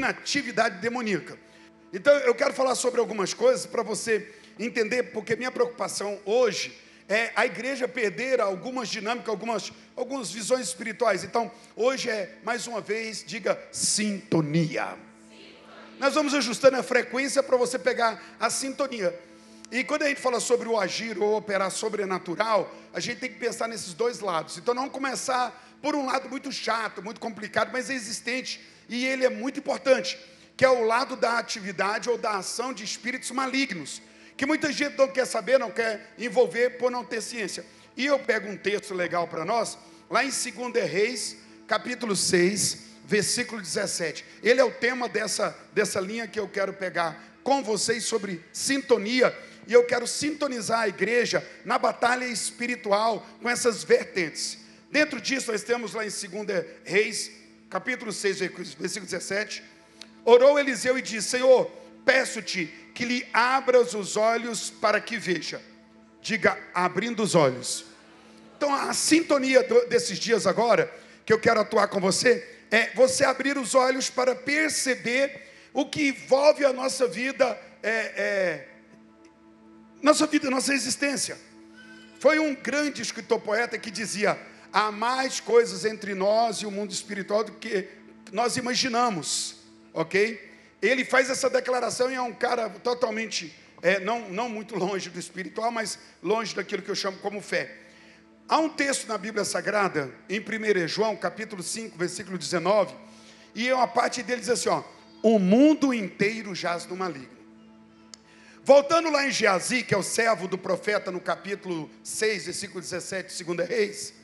inatividade demoníaca. Então eu quero falar sobre algumas coisas para você entender, porque minha preocupação hoje é a igreja perder algumas dinâmicas, algumas, algumas visões espirituais. Então, hoje é, mais uma vez, diga sintonia. sintonia. Nós vamos ajustando a frequência para você pegar a sintonia. E quando a gente fala sobre o agir ou operar sobrenatural, a gente tem que pensar nesses dois lados. Então, não começar por um lado muito chato, muito complicado, mas existente e ele é muito importante, que é o lado da atividade ou da ação de espíritos malignos que muita gente não quer saber, não quer envolver por não ter ciência. E eu pego um texto legal para nós, lá em 2 Reis, capítulo 6, versículo 17. Ele é o tema dessa, dessa linha que eu quero pegar com vocês sobre sintonia. E eu quero sintonizar a igreja na batalha espiritual com essas vertentes. Dentro disso, nós temos lá em 2 Reis, capítulo 6, versículo 17. Orou Eliseu e disse: Senhor, peço-te que lhe abras os olhos para que veja. Diga, abrindo os olhos. Então, a sintonia desses dias agora, que eu quero atuar com você, é você abrir os olhos para perceber o que envolve a nossa vida, é, é, nossa vida, nossa existência. Foi um grande escritor poeta que dizia: há mais coisas entre nós e o mundo espiritual do que nós imaginamos, ok? ele faz essa declaração e é um cara totalmente, é, não, não muito longe do espiritual, mas longe daquilo que eu chamo como fé. Há um texto na Bíblia Sagrada, em 1 João, capítulo 5, versículo 19, e uma parte dele diz assim: ó, o mundo inteiro jaz no maligno. Voltando lá em Geazi, que é o servo do profeta, no capítulo 6, versículo 17, 2 Reis.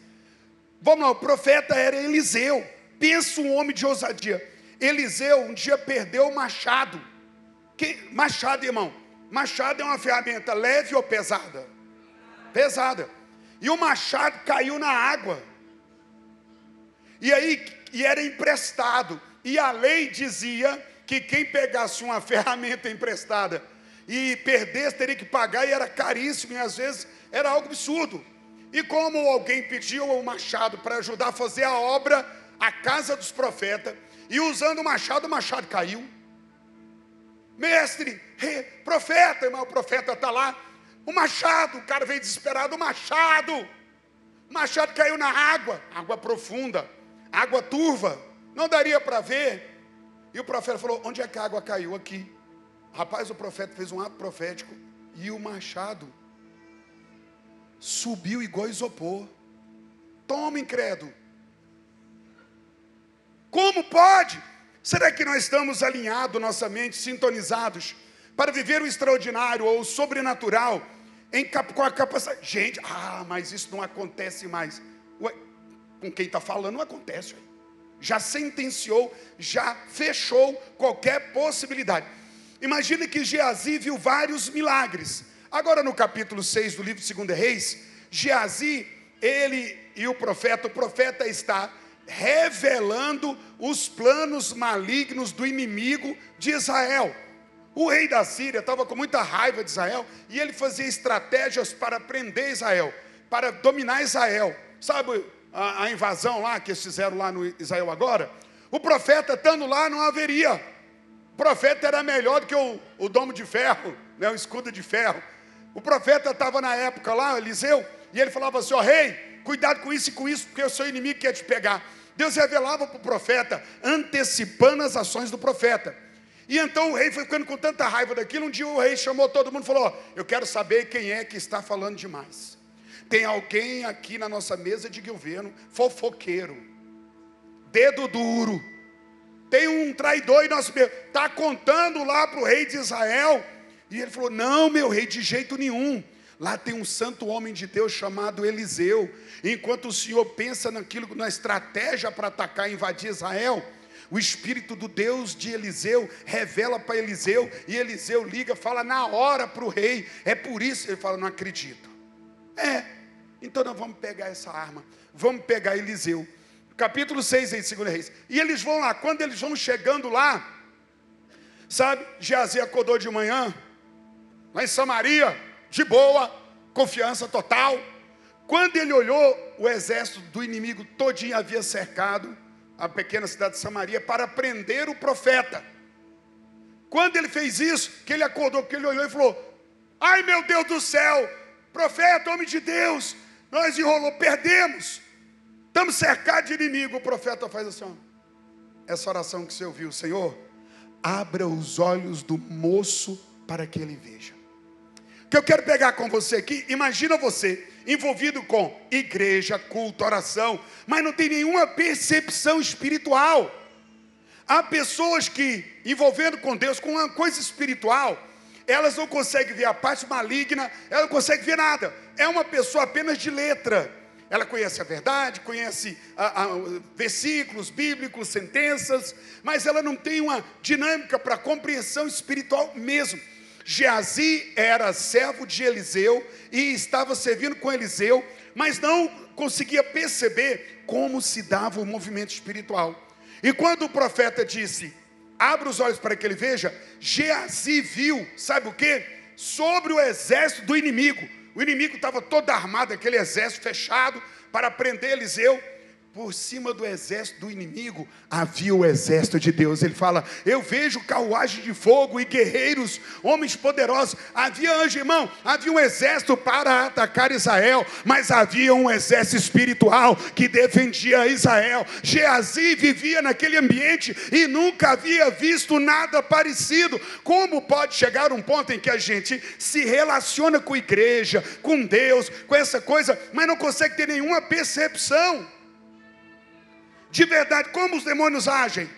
Vamos lá, o profeta era Eliseu. Pensa um homem de ousadia. Eliseu um dia perdeu o machado. Que, machado, irmão. Machado é uma ferramenta leve ou pesada? Pesada. E o machado caiu na água. E aí, e era emprestado. E a lei dizia que quem pegasse uma ferramenta emprestada e perdesse, teria que pagar, e era caríssimo, e às vezes era algo absurdo. E como alguém pediu o machado para ajudar a fazer a obra, a casa dos profetas, e usando o machado, o machado caiu. Mestre, profeta, irmão, o profeta está lá. O machado, o cara veio desesperado, o machado. O machado caiu na água, água profunda, água turva, não daria para ver. E o profeta falou: Onde é que a água caiu? Aqui. Rapaz, o profeta fez um ato profético e o machado subiu igual isopor. Toma, incrédulo. Como pode? Será que nós estamos alinhados, nossa mente, sintonizados, para viver o extraordinário ou o sobrenatural, em, com a capacidade. Gente, ah, mas isso não acontece mais. Ué, com quem está falando, não acontece. Ué. Já sentenciou, já fechou qualquer possibilidade. Imagine que Geazi viu vários milagres. Agora, no capítulo 6 do livro de 2 Reis, Geazi, ele e o profeta, o profeta está revelando os planos malignos do inimigo de Israel. O rei da Síria estava com muita raiva de Israel e ele fazia estratégias para prender Israel, para dominar Israel. Sabe a, a invasão lá que eles fizeram lá no Israel agora? O profeta estando lá não haveria. O profeta era melhor do que o, o domo de ferro, né, o escudo de ferro. O profeta estava na época lá, Eliseu, e ele falava assim: ó, rei, cuidado com isso e com isso, porque o seu inimigo quer te pegar. Deus revelava para o profeta, antecipando as ações do profeta. E então o rei foi ficando com tanta raiva daquilo. Um dia o rei chamou todo mundo e falou: Eu quero saber quem é que está falando demais. Tem alguém aqui na nossa mesa de governo, fofoqueiro, dedo duro. Tem um traidor em nosso meio. Está contando lá para o rei de Israel. E ele falou: Não, meu rei, de jeito nenhum. Lá tem um santo homem de Deus chamado Eliseu. Enquanto o Senhor pensa naquilo, na estratégia para atacar e invadir Israel, o Espírito do Deus de Eliseu revela para Eliseu, e Eliseu liga, fala na hora para o rei. É por isso ele fala: não acredito. É, então nós vamos pegar essa arma, vamos pegar Eliseu. Capítulo 6 em 2 Reis. E eles vão lá, quando eles vão chegando lá, sabe, Geazi acordou de manhã, lá em Samaria, de boa, confiança total. Quando ele olhou, o exército do inimigo todinho havia cercado, a pequena cidade de Samaria para prender o profeta. Quando ele fez isso, que ele acordou, que ele olhou e falou: Ai meu Deus do céu, profeta, homem de Deus, nós enrolou, perdemos, estamos cercados de inimigo. O profeta faz assim: ó, essa oração que você ouviu, Senhor, abra os olhos do moço para que ele veja. Que eu quero pegar com você aqui, imagina você envolvido com igreja, culto, oração, mas não tem nenhuma percepção espiritual. Há pessoas que, envolvendo com Deus, com uma coisa espiritual, elas não conseguem ver a parte maligna, ela não consegue ver nada. É uma pessoa apenas de letra. Ela conhece a verdade, conhece a, a, versículos bíblicos, sentenças, mas ela não tem uma dinâmica para compreensão espiritual mesmo. Geazi era servo de Eliseu e estava servindo com Eliseu, mas não conseguia perceber como se dava o movimento espiritual. E quando o profeta disse: Abra os olhos para que ele veja. Geazi viu, sabe o que? Sobre o exército do inimigo. O inimigo estava todo armado, aquele exército fechado para prender Eliseu por cima do exército do inimigo havia o exército de Deus. Ele fala: Eu vejo carruagem de fogo e guerreiros, homens poderosos. Havia anjo, irmão, havia um exército para atacar Israel, mas havia um exército espiritual que defendia Israel. Geazi vivia naquele ambiente e nunca havia visto nada parecido. Como pode chegar um ponto em que a gente se relaciona com a igreja, com Deus, com essa coisa, mas não consegue ter nenhuma percepção? De verdade, como os demônios agem,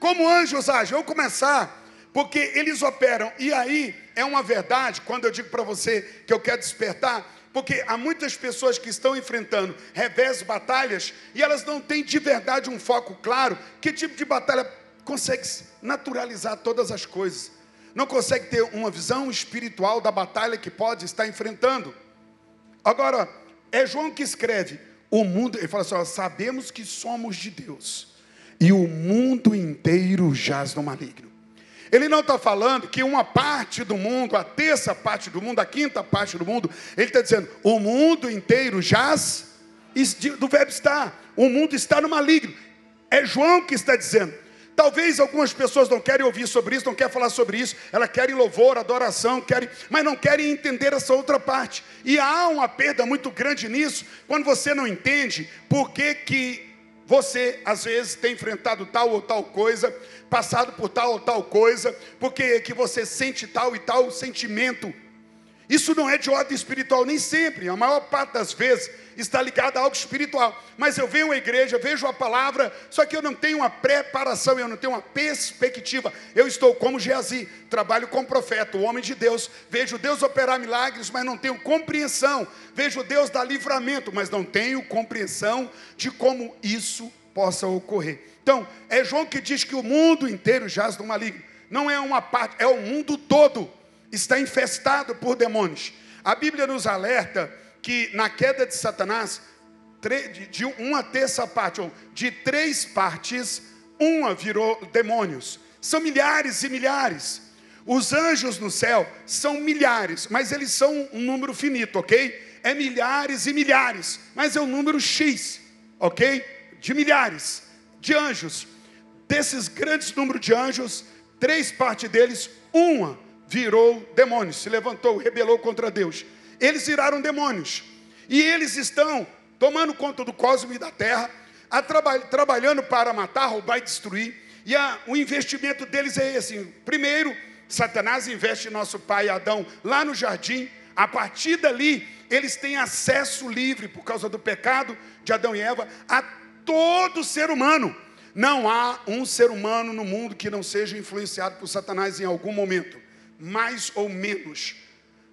como anjos agem. Vamos começar, porque eles operam. E aí é uma verdade, quando eu digo para você que eu quero despertar, porque há muitas pessoas que estão enfrentando revés, batalhas, e elas não têm de verdade um foco claro. Que tipo de batalha consegue naturalizar todas as coisas? Não consegue ter uma visão espiritual da batalha que pode estar enfrentando. Agora, é João que escreve: o mundo, ele fala assim: ó, sabemos que somos de Deus, e o mundo inteiro jaz no maligno. Ele não está falando que uma parte do mundo, a terça parte do mundo, a quinta parte do mundo, ele está dizendo: o mundo inteiro jaz, do verbo está, o mundo está no maligno. É João que está dizendo. Talvez algumas pessoas não querem ouvir sobre isso, não querem falar sobre isso, elas querem louvor, adoração, querem, mas não querem entender essa outra parte. E há uma perda muito grande nisso, quando você não entende por que, que você, às vezes, tem enfrentado tal ou tal coisa, passado por tal ou tal coisa, porque que você sente tal e tal sentimento. Isso não é de ordem espiritual, nem sempre, a maior parte das vezes está ligado a algo espiritual. Mas eu venho à igreja, vejo a palavra, só que eu não tenho uma preparação, eu não tenho uma perspectiva. Eu estou como Geazi, trabalho com profeta, o homem de Deus. Vejo Deus operar milagres, mas não tenho compreensão. Vejo Deus dar livramento, mas não tenho compreensão de como isso possa ocorrer. Então, é João que diz que o mundo inteiro jaz no maligno. Não é uma parte, é o mundo todo está infestado por demônios. A Bíblia nos alerta que na queda de Satanás, de uma terça parte, ou de três partes, uma virou demônios. São milhares e milhares. Os anjos no céu são milhares, mas eles são um número finito, ok? É milhares e milhares, mas é um número X, ok? De milhares de anjos. Desses grandes números de anjos, três partes deles, uma virou demônios, se levantou, rebelou contra Deus. Eles viraram demônios. E eles estão tomando conta do cosmos e da terra, traba trabalhando para matar, roubar e destruir. E a, o investimento deles é esse: primeiro, Satanás investe nosso pai Adão lá no jardim. A partir dali, eles têm acesso livre, por causa do pecado de Adão e Eva, a todo ser humano. Não há um ser humano no mundo que não seja influenciado por Satanás em algum momento mais ou menos.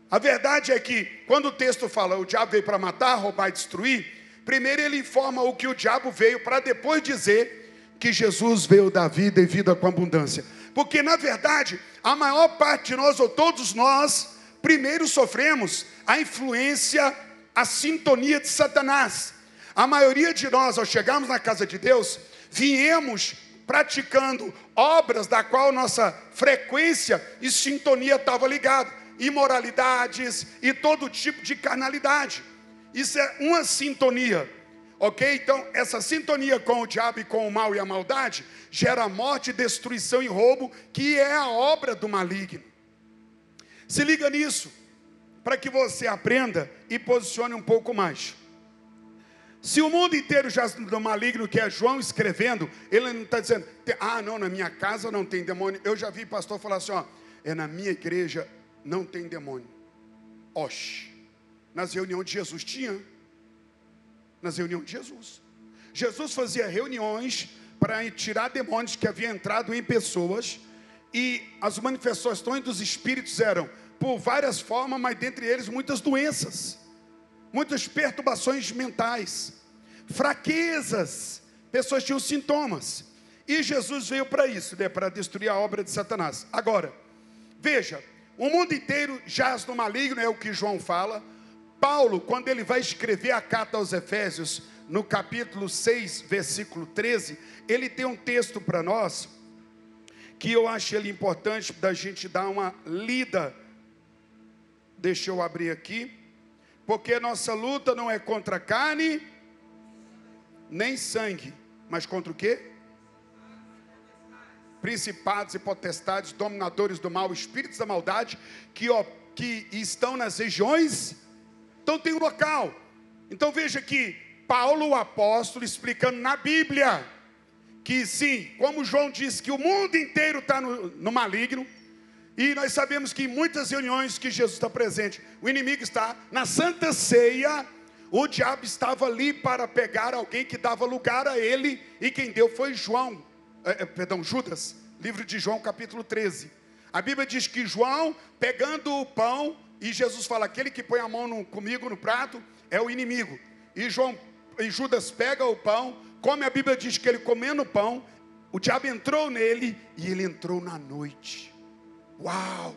A verdade é que, quando o texto fala o diabo veio para matar, roubar e destruir, primeiro ele informa o que o diabo veio, para depois dizer que Jesus veio da vida e vida com abundância. Porque, na verdade, a maior parte de nós, ou todos nós, primeiro sofremos a influência, a sintonia de Satanás. A maioria de nós, ao chegarmos na casa de Deus, viemos praticando obras da qual nossa frequência e sintonia estava ligada, imoralidades e todo tipo de carnalidade. Isso é uma sintonia. Ok? Então, essa sintonia com o diabo e com o mal e a maldade gera morte, destruição e roubo, que é a obra do maligno. Se liga nisso, para que você aprenda e posicione um pouco mais. Se o mundo inteiro já no maligno, que é João escrevendo, ele não está dizendo, ah, não, na minha casa não tem demônio. Eu já vi pastor falar assim, ó, é na minha igreja não tem demônio. Oxe, nas reuniões de Jesus tinha nas reuniões de Jesus. Jesus fazia reuniões para tirar demônios que haviam entrado em pessoas e as manifestações dos espíritos eram por várias formas, mas dentre eles muitas doenças, muitas perturbações mentais, fraquezas, pessoas tinham sintomas. E Jesus veio para isso, né, para destruir a obra de Satanás. Agora, veja, o mundo inteiro jaz no maligno, é o que João fala. Paulo, quando ele vai escrever a carta aos Efésios, no capítulo 6, versículo 13, ele tem um texto para nós que eu acho ele importante da gente dar uma lida. Deixa eu abrir aqui. Porque nossa luta não é contra carne nem sangue, mas contra o quê? Principados e potestades, dominadores do mal, espíritos da maldade, que, ó, que estão nas regiões então tem um local. Então veja que Paulo, o apóstolo, explicando na Bíblia que sim, como João disse que o mundo inteiro está no, no maligno, e nós sabemos que em muitas reuniões que Jesus está presente, o inimigo está na santa ceia, o diabo estava ali para pegar alguém que dava lugar a ele, e quem deu foi João, é, é perdão, Judas, livro de João, capítulo 13. A Bíblia diz que João, pegando o pão, e Jesus fala: aquele que põe a mão no, comigo no prato é o inimigo. E, João, e Judas pega o pão, come a Bíblia diz que ele comendo o pão, o diabo entrou nele e ele entrou na noite. Uau!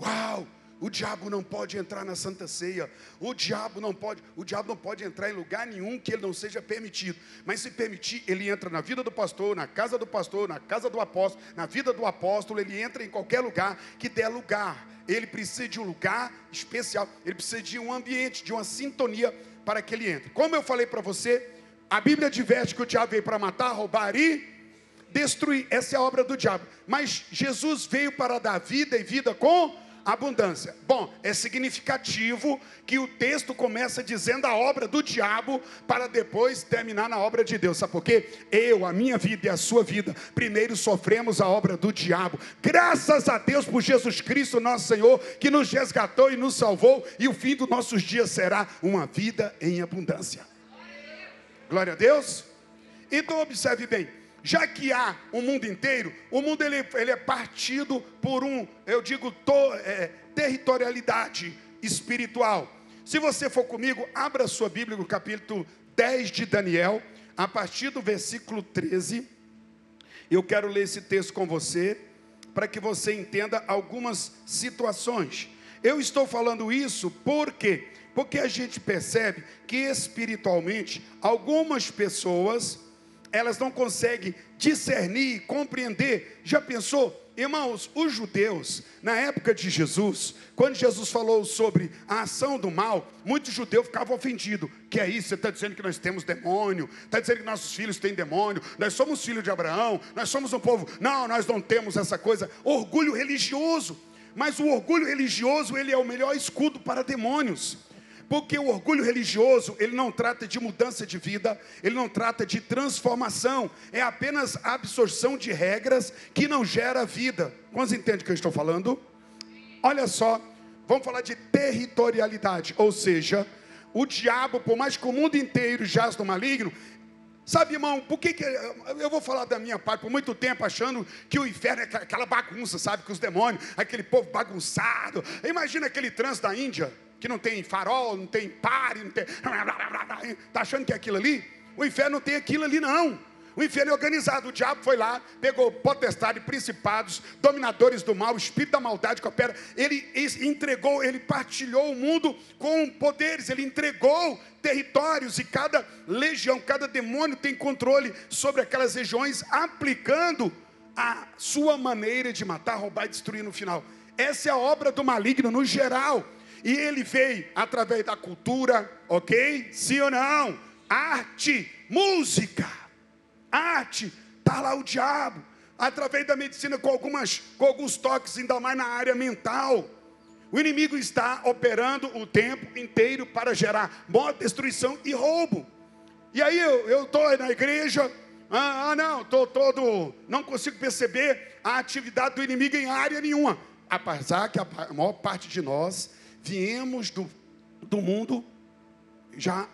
Uau! O diabo não pode entrar na Santa Ceia. O diabo não pode, o diabo não pode entrar em lugar nenhum que ele não seja permitido. Mas se permitir, ele entra na vida do pastor, na casa do pastor, na casa do apóstolo, na vida do apóstolo, ele entra em qualquer lugar que der lugar ele precisa de um lugar especial, ele precisa de um ambiente, de uma sintonia para que ele entre. Como eu falei para você, a Bíblia adverte que o diabo veio para matar, roubar e destruir. Essa é a obra do diabo. Mas Jesus veio para dar vida e vida com abundância. Bom, é significativo que o texto começa dizendo a obra do diabo para depois terminar na obra de Deus. Sabe por quê? Eu, a minha vida e a sua vida, primeiro sofremos a obra do diabo. Graças a Deus por Jesus Cristo, nosso Senhor, que nos resgatou e nos salvou, e o fim dos nossos dias será uma vida em abundância. Glória a Deus. Então observe bem, já que há um mundo inteiro, o mundo ele, ele é partido por um, eu digo, to, é, territorialidade espiritual. Se você for comigo, abra sua Bíblia no capítulo 10 de Daniel, a partir do versículo 13. Eu quero ler esse texto com você, para que você entenda algumas situações. Eu estou falando isso porque porque a gente percebe que espiritualmente algumas pessoas elas não conseguem discernir, compreender. Já pensou? Irmãos, os judeus, na época de Jesus, quando Jesus falou sobre a ação do mal, muitos judeus ficavam ofendidos. Que é isso? Você está dizendo que nós temos demônio, está dizendo que nossos filhos têm demônio, nós somos filhos de Abraão, nós somos um povo. Não, nós não temos essa coisa. Orgulho religioso. Mas o orgulho religioso, ele é o melhor escudo para demônios. Porque o orgulho religioso, ele não trata de mudança de vida, ele não trata de transformação, é apenas a absorção de regras que não gera vida. Quantos entendem o que eu estou falando? Olha só, vamos falar de territorialidade, ou seja, o diabo, por mais que o mundo inteiro jaz no maligno, Sabe, irmão, por que, que eu vou falar da minha parte por muito tempo achando que o inferno é aquela bagunça, sabe, com os demônios, aquele povo bagunçado. Imagina aquele trânsito da Índia que não tem farol, não tem pare, não tem. Está achando que é aquilo ali? O inferno não tem aquilo ali, não. O inferno é organizado. O diabo foi lá, pegou potestade, principados, dominadores do mal, espírito da maldade que opera. Ele entregou, ele partilhou o mundo com poderes, ele entregou territórios e cada legião, cada demônio tem controle sobre aquelas regiões, aplicando a sua maneira de matar, roubar e destruir no final. Essa é a obra do maligno no geral. E ele veio através da cultura, ok? Sim ou não? arte, música, arte, está lá o diabo, através da medicina com, algumas, com alguns toques, ainda mais na área mental. O inimigo está operando o tempo inteiro para gerar morte, destruição e roubo. E aí eu estou na igreja, ah, ah não, estou todo, não consigo perceber a atividade do inimigo em área nenhuma. Apesar que a maior parte de nós viemos do, do mundo já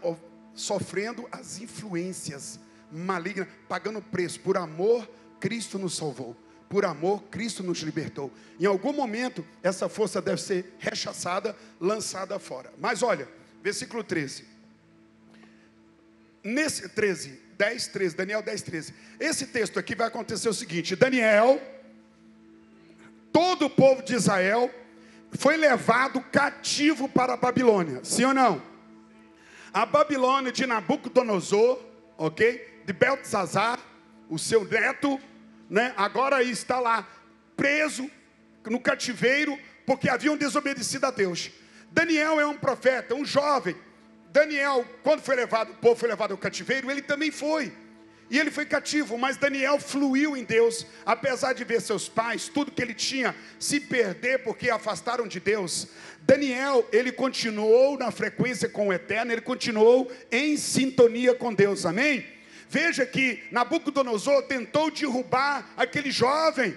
sofrendo as influências malignas, pagando preço. Por amor, Cristo nos salvou. Por amor, Cristo nos libertou. Em algum momento, essa força deve ser rechaçada, lançada fora. Mas olha, versículo 13. Nesse 13, 10, 13, Daniel 10, 13. Esse texto aqui vai acontecer o seguinte: Daniel, todo o povo de Israel, foi levado cativo para a Babilônia. Sim ou não? A Babilônia de Nabucodonosor, ok? De Beltzazar, o seu neto, né? Agora está lá preso no cativeiro porque haviam desobedecido a Deus. Daniel é um profeta, um jovem. Daniel, quando foi levado, o povo foi levado ao cativeiro, ele também foi. E ele foi cativo, mas Daniel fluiu em Deus, apesar de ver seus pais, tudo que ele tinha, se perder porque afastaram de Deus. Daniel, ele continuou na frequência com o eterno, ele continuou em sintonia com Deus, amém? Veja que Nabucodonosor tentou derrubar aquele jovem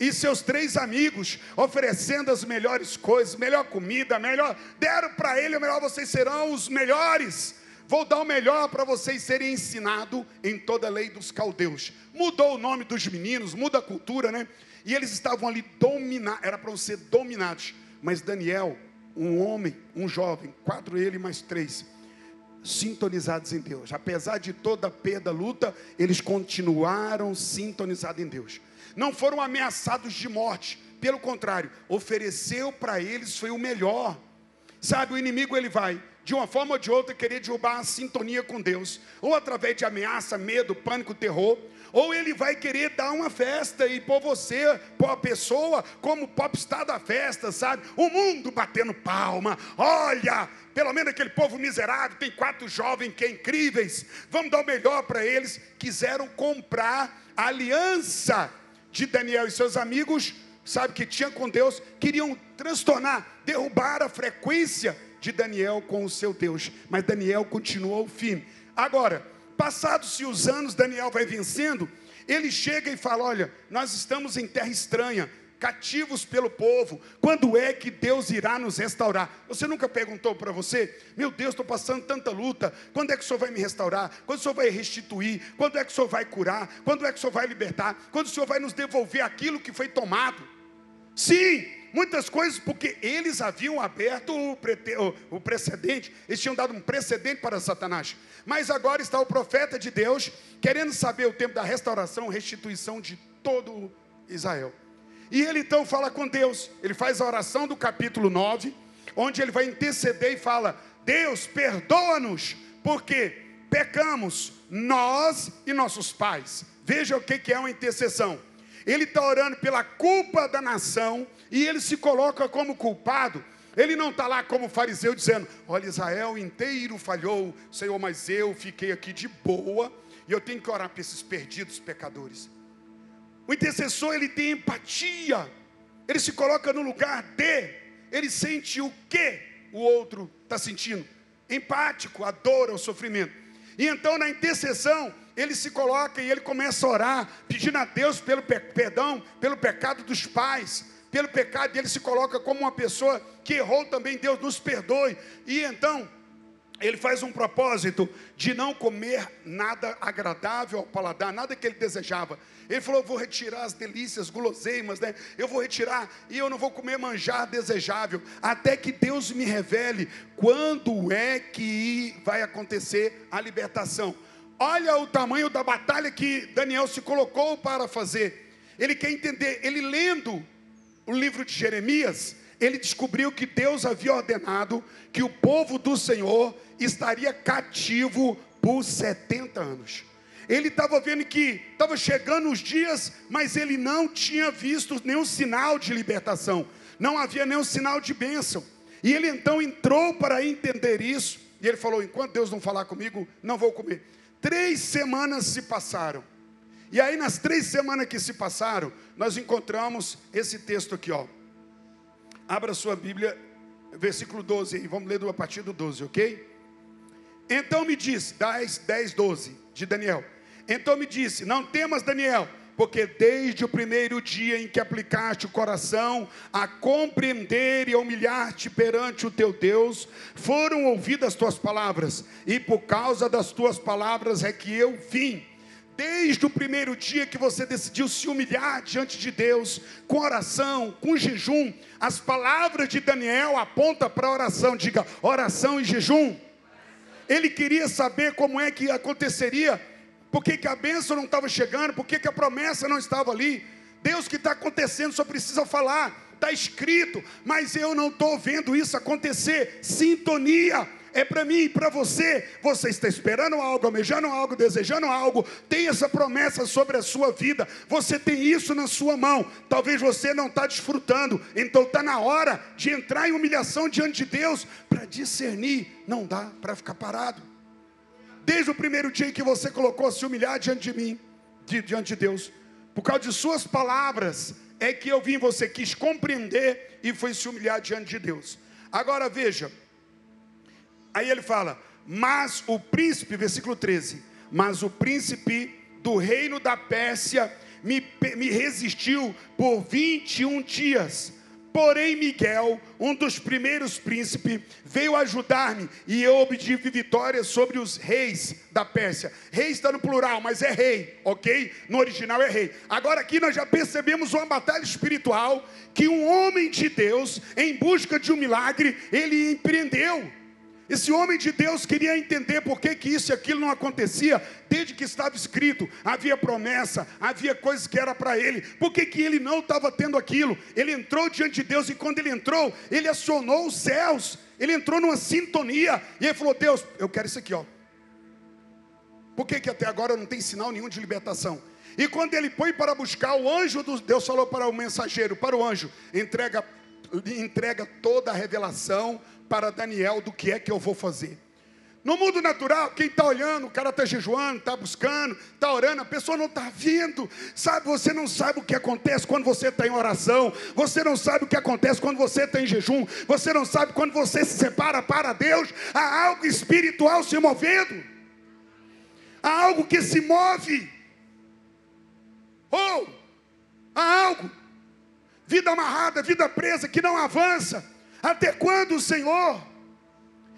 e seus três amigos, oferecendo as melhores coisas, melhor comida, melhor, deram para ele, melhor vocês serão os melhores. Vou dar o melhor para vocês serem ensinados em toda a lei dos caldeus. Mudou o nome dos meninos, muda a cultura, né? E eles estavam ali dominados, era para ser dominados. Mas Daniel, um homem, um jovem, quatro ele mais três, sintonizados em Deus. Apesar de toda a perda, luta, eles continuaram sintonizados em Deus. Não foram ameaçados de morte, pelo contrário, ofereceu para eles foi o melhor. Sabe, o inimigo ele vai de uma forma ou de outra, querer derrubar a sintonia com Deus, ou através de ameaça, medo, pânico, terror, ou ele vai querer dar uma festa e pôr você, pôr a pessoa como popstar da festa, sabe? O mundo batendo palma, olha, pelo menos aquele povo miserável, tem quatro jovens que é incríveis, vamos dar o melhor para eles. Quiseram comprar a aliança de Daniel e seus amigos, sabe, que tinha com Deus, queriam transtornar, derrubar a frequência de Daniel com o seu Deus. Mas Daniel continuou firme. Agora, passados-se os anos, Daniel vai vencendo. Ele chega e fala: Olha, nós estamos em terra estranha, cativos pelo povo. Quando é que Deus irá nos restaurar? Você nunca perguntou para você: Meu Deus, estou passando tanta luta. Quando é que o Senhor vai me restaurar? Quando o Senhor vai restituir? Quando é que o Senhor vai curar? Quando é que o Senhor vai libertar? Quando o Senhor vai nos devolver aquilo que foi tomado? Sim, muitas coisas, porque eles haviam aberto o, o, precedente, eles tinham dado um precedente para Satanás. Mas agora está o profeta de Deus querendo saber o tempo da restauração, restituição de todo Israel. E ele então fala com Deus, ele faz a oração do capítulo 9, onde ele vai interceder e fala: Deus, perdoa-nos, porque pecamos, nós e nossos pais. Veja o que é uma intercessão ele está orando pela culpa da nação e ele se coloca como culpado. Ele não está lá como fariseu dizendo: Olha, Israel inteiro falhou, Senhor, mas eu fiquei aqui de boa e eu tenho que orar para esses perdidos pecadores. O intercessor ele tem empatia, ele se coloca no lugar de, ele sente o que o outro está sentindo, empático, a dor, o sofrimento. E então na intercessão ele se coloca e ele começa a orar, pedindo a Deus pelo perdão, pelo pecado dos pais, pelo pecado, e ele se coloca como uma pessoa que errou também, Deus nos perdoe. E então, ele faz um propósito de não comer nada agradável ao paladar, nada que ele desejava. Ele falou: Eu vou retirar as delícias, guloseimas, né? Eu vou retirar e eu não vou comer manjar desejável, até que Deus me revele quando é que vai acontecer a libertação. Olha o tamanho da batalha que Daniel se colocou para fazer. Ele quer entender, ele lendo o livro de Jeremias, ele descobriu que Deus havia ordenado que o povo do Senhor estaria cativo por 70 anos. Ele estava vendo que estava chegando os dias, mas ele não tinha visto nenhum sinal de libertação, não havia nenhum sinal de bênção. E ele então entrou para entender isso E ele falou: enquanto Deus não falar comigo, não vou comer. Três semanas se passaram. E aí, nas três semanas que se passaram, nós encontramos esse texto aqui, ó. Abra sua Bíblia, versículo 12 aí, vamos ler a partir do 12, ok? Então me disse, 10, 10, 12, de Daniel. Então me disse: Não temas, Daniel, porque desde o primeiro dia em que aplicaste o coração a compreender e a humilhar-te perante o teu Deus, foram ouvidas as tuas palavras, e por causa das tuas palavras é que eu vim. Desde o primeiro dia que você decidiu se humilhar diante de Deus, com oração, com jejum, as palavras de Daniel apontam para a oração, diga oração e jejum. Ele queria saber como é que aconteceria por que, que a bênção não estava chegando? Por que, que a promessa não estava ali? Deus, que está acontecendo, só precisa falar. Está escrito, mas eu não estou vendo isso acontecer. Sintonia é para mim e para você. Você está esperando algo, almejando algo, desejando algo, tem essa promessa sobre a sua vida. Você tem isso na sua mão. Talvez você não está desfrutando. Então está na hora de entrar em humilhação diante de Deus para discernir. Não dá para ficar parado desde o primeiro dia em que você colocou a se humilhar diante de mim, de, diante de Deus, por causa de suas palavras, é que eu vim, você quis compreender e foi se humilhar diante de Deus. Agora veja, aí ele fala, mas o príncipe, versículo 13, mas o príncipe do reino da Pérsia me, me resistiu por 21 dias Porém, Miguel, um dos primeiros príncipes, veio ajudar-me e eu obtive vitória sobre os reis da Pérsia. Rei está no plural, mas é rei, ok? No original é rei. Agora aqui nós já percebemos uma batalha espiritual que um homem de Deus, em busca de um milagre, ele empreendeu. Esse homem de Deus queria entender por que, que isso e aquilo não acontecia, desde que estava escrito, havia promessa, havia coisas que era para ele, por que, que ele não estava tendo aquilo? Ele entrou diante de Deus e quando ele entrou, ele acionou os céus, ele entrou numa sintonia e ele falou: Deus, eu quero isso aqui, ó. Por que, que até agora não tem sinal nenhum de libertação? E quando ele foi para buscar o anjo, do, Deus falou para o mensageiro, para o anjo: entrega, entrega toda a revelação para Daniel do que é que eu vou fazer. No mundo natural, quem está olhando, o cara está jejuando, está buscando, está orando, a pessoa não está vendo. Sabe, você não sabe o que acontece quando você está em oração. Você não sabe o que acontece quando você está em jejum. Você não sabe quando você se separa para Deus. Há algo espiritual se movendo. Há algo que se move. Ou há algo. Vida amarrada, vida presa, que não avança. Até quando, Senhor?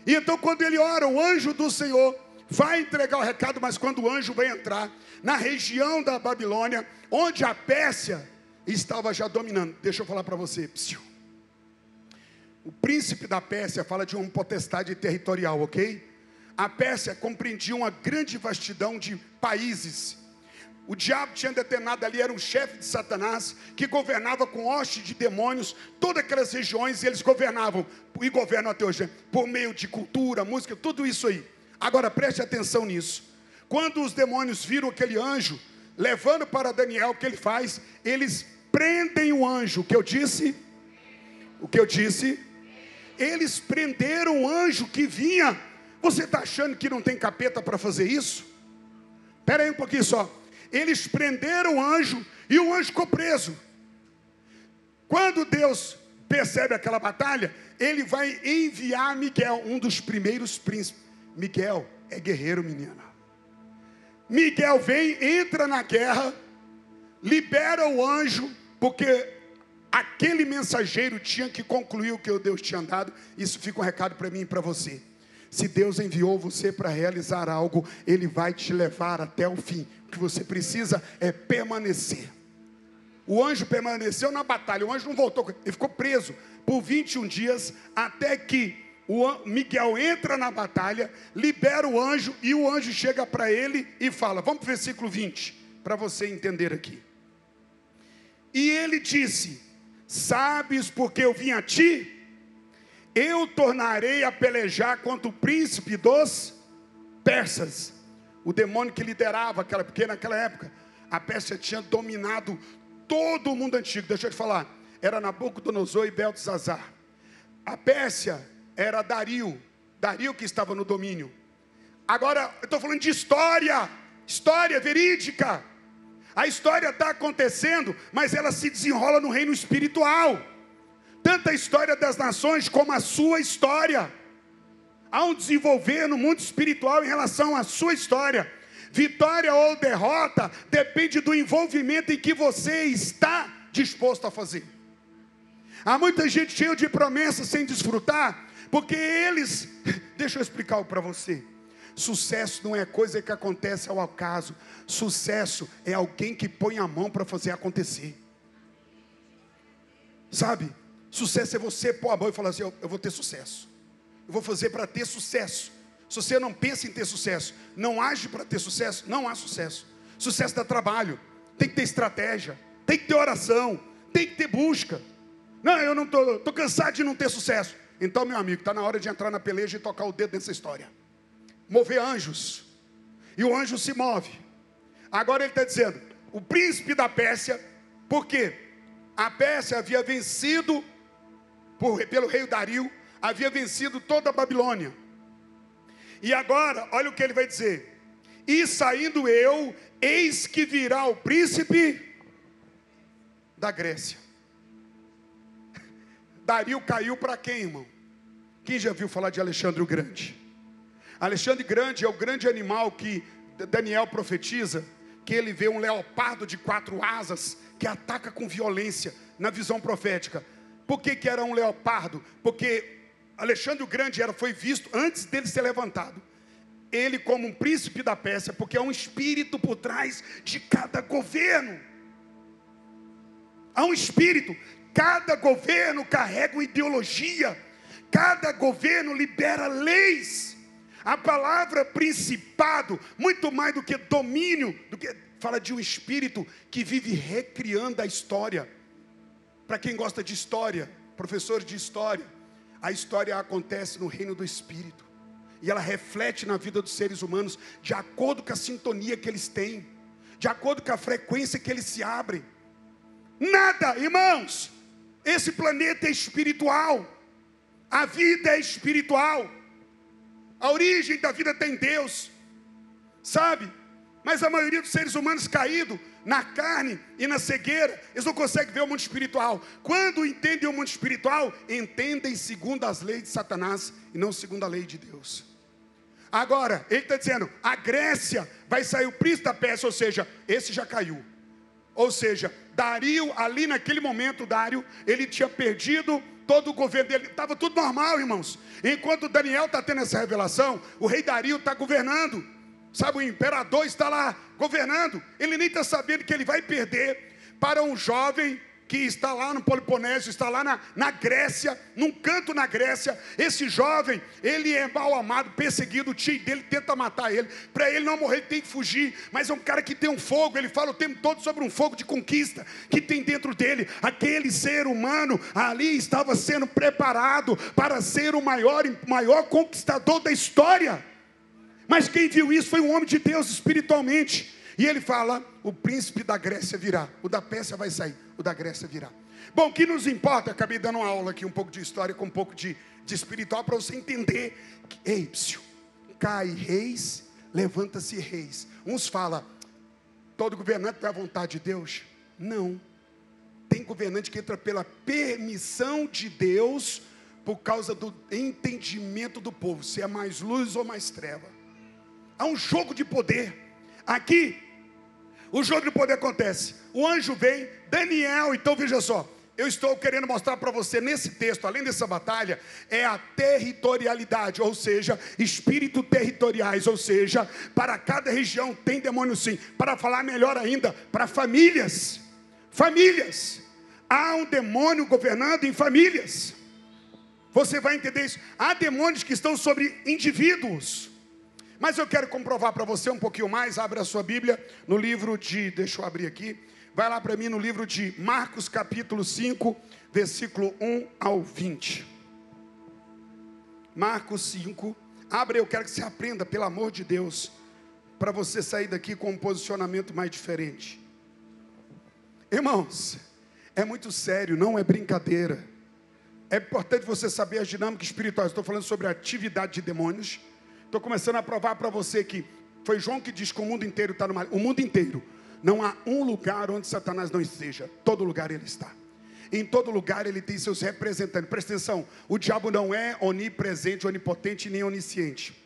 E então, quando ele ora, o anjo do Senhor vai entregar o recado, mas quando o anjo vai entrar na região da Babilônia, onde a Pérsia estava já dominando, deixa eu falar para você, psiu. o príncipe da Pérsia fala de uma potestade territorial, ok? A Pérsia compreendia uma grande vastidão de países, o diabo tinha determinado ali, era um chefe de Satanás, que governava com hoste de demônios, todas aquelas regiões, e eles governavam, e governam até hoje, por meio de cultura, música, tudo isso aí. Agora preste atenção nisso. Quando os demônios viram aquele anjo, levando para Daniel, o que ele faz? Eles prendem o anjo, o que eu disse? O que eu disse? Eles prenderam o anjo que vinha. Você está achando que não tem capeta para fazer isso? Espera aí um pouquinho só eles prenderam o anjo e o anjo ficou preso. Quando Deus percebe aquela batalha, ele vai enviar Miguel, um dos primeiros príncipes. Miguel é guerreiro, menina. Miguel vem, entra na guerra, libera o anjo, porque aquele mensageiro tinha que concluir o que Deus tinha dado. Isso fica um recado para mim e para você. Se Deus enviou você para realizar algo, Ele vai te levar até o fim. O que você precisa é permanecer. O anjo permaneceu na batalha, o anjo não voltou, ele ficou preso por 21 dias, até que o Miguel entra na batalha, libera o anjo, e o anjo chega para ele e fala: Vamos para o versículo 20, para você entender aqui. E ele disse: Sabes porque eu vim a ti? Eu tornarei a pelejar contra o príncipe dos persas. O demônio que liderava aquela, porque naquela época a Pérsia tinha dominado todo o mundo antigo. Deixa eu te falar, era Nabucodonosor e Beltesazar. A Pérsia era Dario, Dario que estava no domínio. Agora, eu estou falando de história, história verídica. A história está acontecendo, mas ela se desenrola no reino espiritual. Tanto a história das nações como a sua história. Há um desenvolver no mundo espiritual em relação à sua história. Vitória ou derrota depende do envolvimento em que você está disposto a fazer. Há muita gente cheia de promessas sem desfrutar, porque eles, deixa eu explicar para você. Sucesso não é coisa que acontece ao acaso. Sucesso é alguém que põe a mão para fazer acontecer. Sabe? Sucesso é você pôr a mão e falar assim: eu, eu vou ter sucesso. Eu vou fazer para ter sucesso. Se você não pensa em ter sucesso, não age para ter sucesso, não há sucesso. Sucesso dá trabalho, tem que ter estratégia, tem que ter oração, tem que ter busca. Não, eu não estou, estou cansado de não ter sucesso. Então, meu amigo, está na hora de entrar na peleja e tocar o dedo nessa história mover anjos. E o anjo se move. Agora ele está dizendo: o príncipe da Pérsia, por quê? A Pérsia havia vencido, por, pelo rei Dario, havia vencido toda a Babilônia. E agora, olha o que ele vai dizer: E saindo eu, eis que virá o príncipe da Grécia. Dario caiu para quem, irmão? Quem já viu falar de Alexandre o Grande? Alexandre Grande é o grande animal que Daniel profetiza, que ele vê um leopardo de quatro asas que ataca com violência na visão profética. Por que, que era um leopardo? Porque Alexandre o Grande era, foi visto antes dele ser levantado. Ele como um príncipe da Pérsia, porque há um espírito por trás de cada governo. Há um espírito. Cada governo carrega uma ideologia. Cada governo libera leis. A palavra principado, muito mais do que domínio, do que fala de um espírito que vive recriando a história. Para quem gosta de história, professor de história, a história acontece no reino do espírito. E ela reflete na vida dos seres humanos de acordo com a sintonia que eles têm, de acordo com a frequência que eles se abrem. Nada, irmãos, esse planeta é espiritual. A vida é espiritual. A origem da vida tem Deus, sabe? Mas a maioria dos seres humanos caídos na carne e na cegueira, eles não conseguem ver o mundo espiritual. Quando entendem o mundo espiritual, entendem segundo as leis de Satanás e não segundo a lei de Deus. Agora, ele está dizendo: a Grécia vai sair o príncipe da Pérsia, ou seja, esse já caiu. Ou seja, Dario, ali naquele momento, Dário, ele tinha perdido todo o governo dele, estava tudo normal, irmãos. Enquanto Daniel está tendo essa revelação, o rei Dario está governando. Sabe, o imperador está lá governando. Ele nem está sabendo que ele vai perder para um jovem que está lá no Peloponésio, está lá na, na Grécia, num canto na Grécia. Esse jovem, ele é mal amado, perseguido, o tio dele tenta matar ele. Para ele não morrer, ele tem que fugir. Mas é um cara que tem um fogo, ele fala o tempo todo sobre um fogo de conquista que tem dentro dele. Aquele ser humano ali estava sendo preparado para ser o maior, maior conquistador da história. Mas quem viu isso foi um homem de Deus espiritualmente. E ele fala: o príncipe da Grécia virá, o da Pérsia vai sair, o da Grécia virá. Bom, o que nos importa, acabei dando uma aula aqui, um pouco de história com um pouco de, de espiritual, para você entender que, ei, psiu, cai reis, levanta-se reis. Uns falam, todo governante é a vontade de Deus. Não. Tem governante que entra pela permissão de Deus, por causa do entendimento do povo, se é mais luz ou mais treva. Há um jogo de poder. Aqui o jogo de poder acontece. O anjo vem, Daniel, então veja só. Eu estou querendo mostrar para você nesse texto, além dessa batalha, é a territorialidade, ou seja, espírito territoriais, ou seja, para cada região tem demônio sim. Para falar melhor ainda, para famílias. Famílias. Há um demônio governando em famílias. Você vai entender isso. Há demônios que estão sobre indivíduos. Mas eu quero comprovar para você um pouquinho mais. Abra a sua Bíblia no livro de. Deixa eu abrir aqui. Vai lá para mim no livro de Marcos, capítulo 5, versículo 1 ao 20. Marcos 5. Abre, eu quero que você aprenda, pelo amor de Deus, para você sair daqui com um posicionamento mais diferente. Irmãos, é muito sério, não é brincadeira. é importante você saber as dinâmicas espirituais. Estou falando sobre a atividade de demônios. Estou começando a provar para você que foi João que diz que o mundo inteiro está no mal. O mundo inteiro. Não há um lugar onde Satanás não esteja. Todo lugar ele está. Em todo lugar ele tem seus representantes. Presta atenção: o diabo não é onipresente, onipotente nem onisciente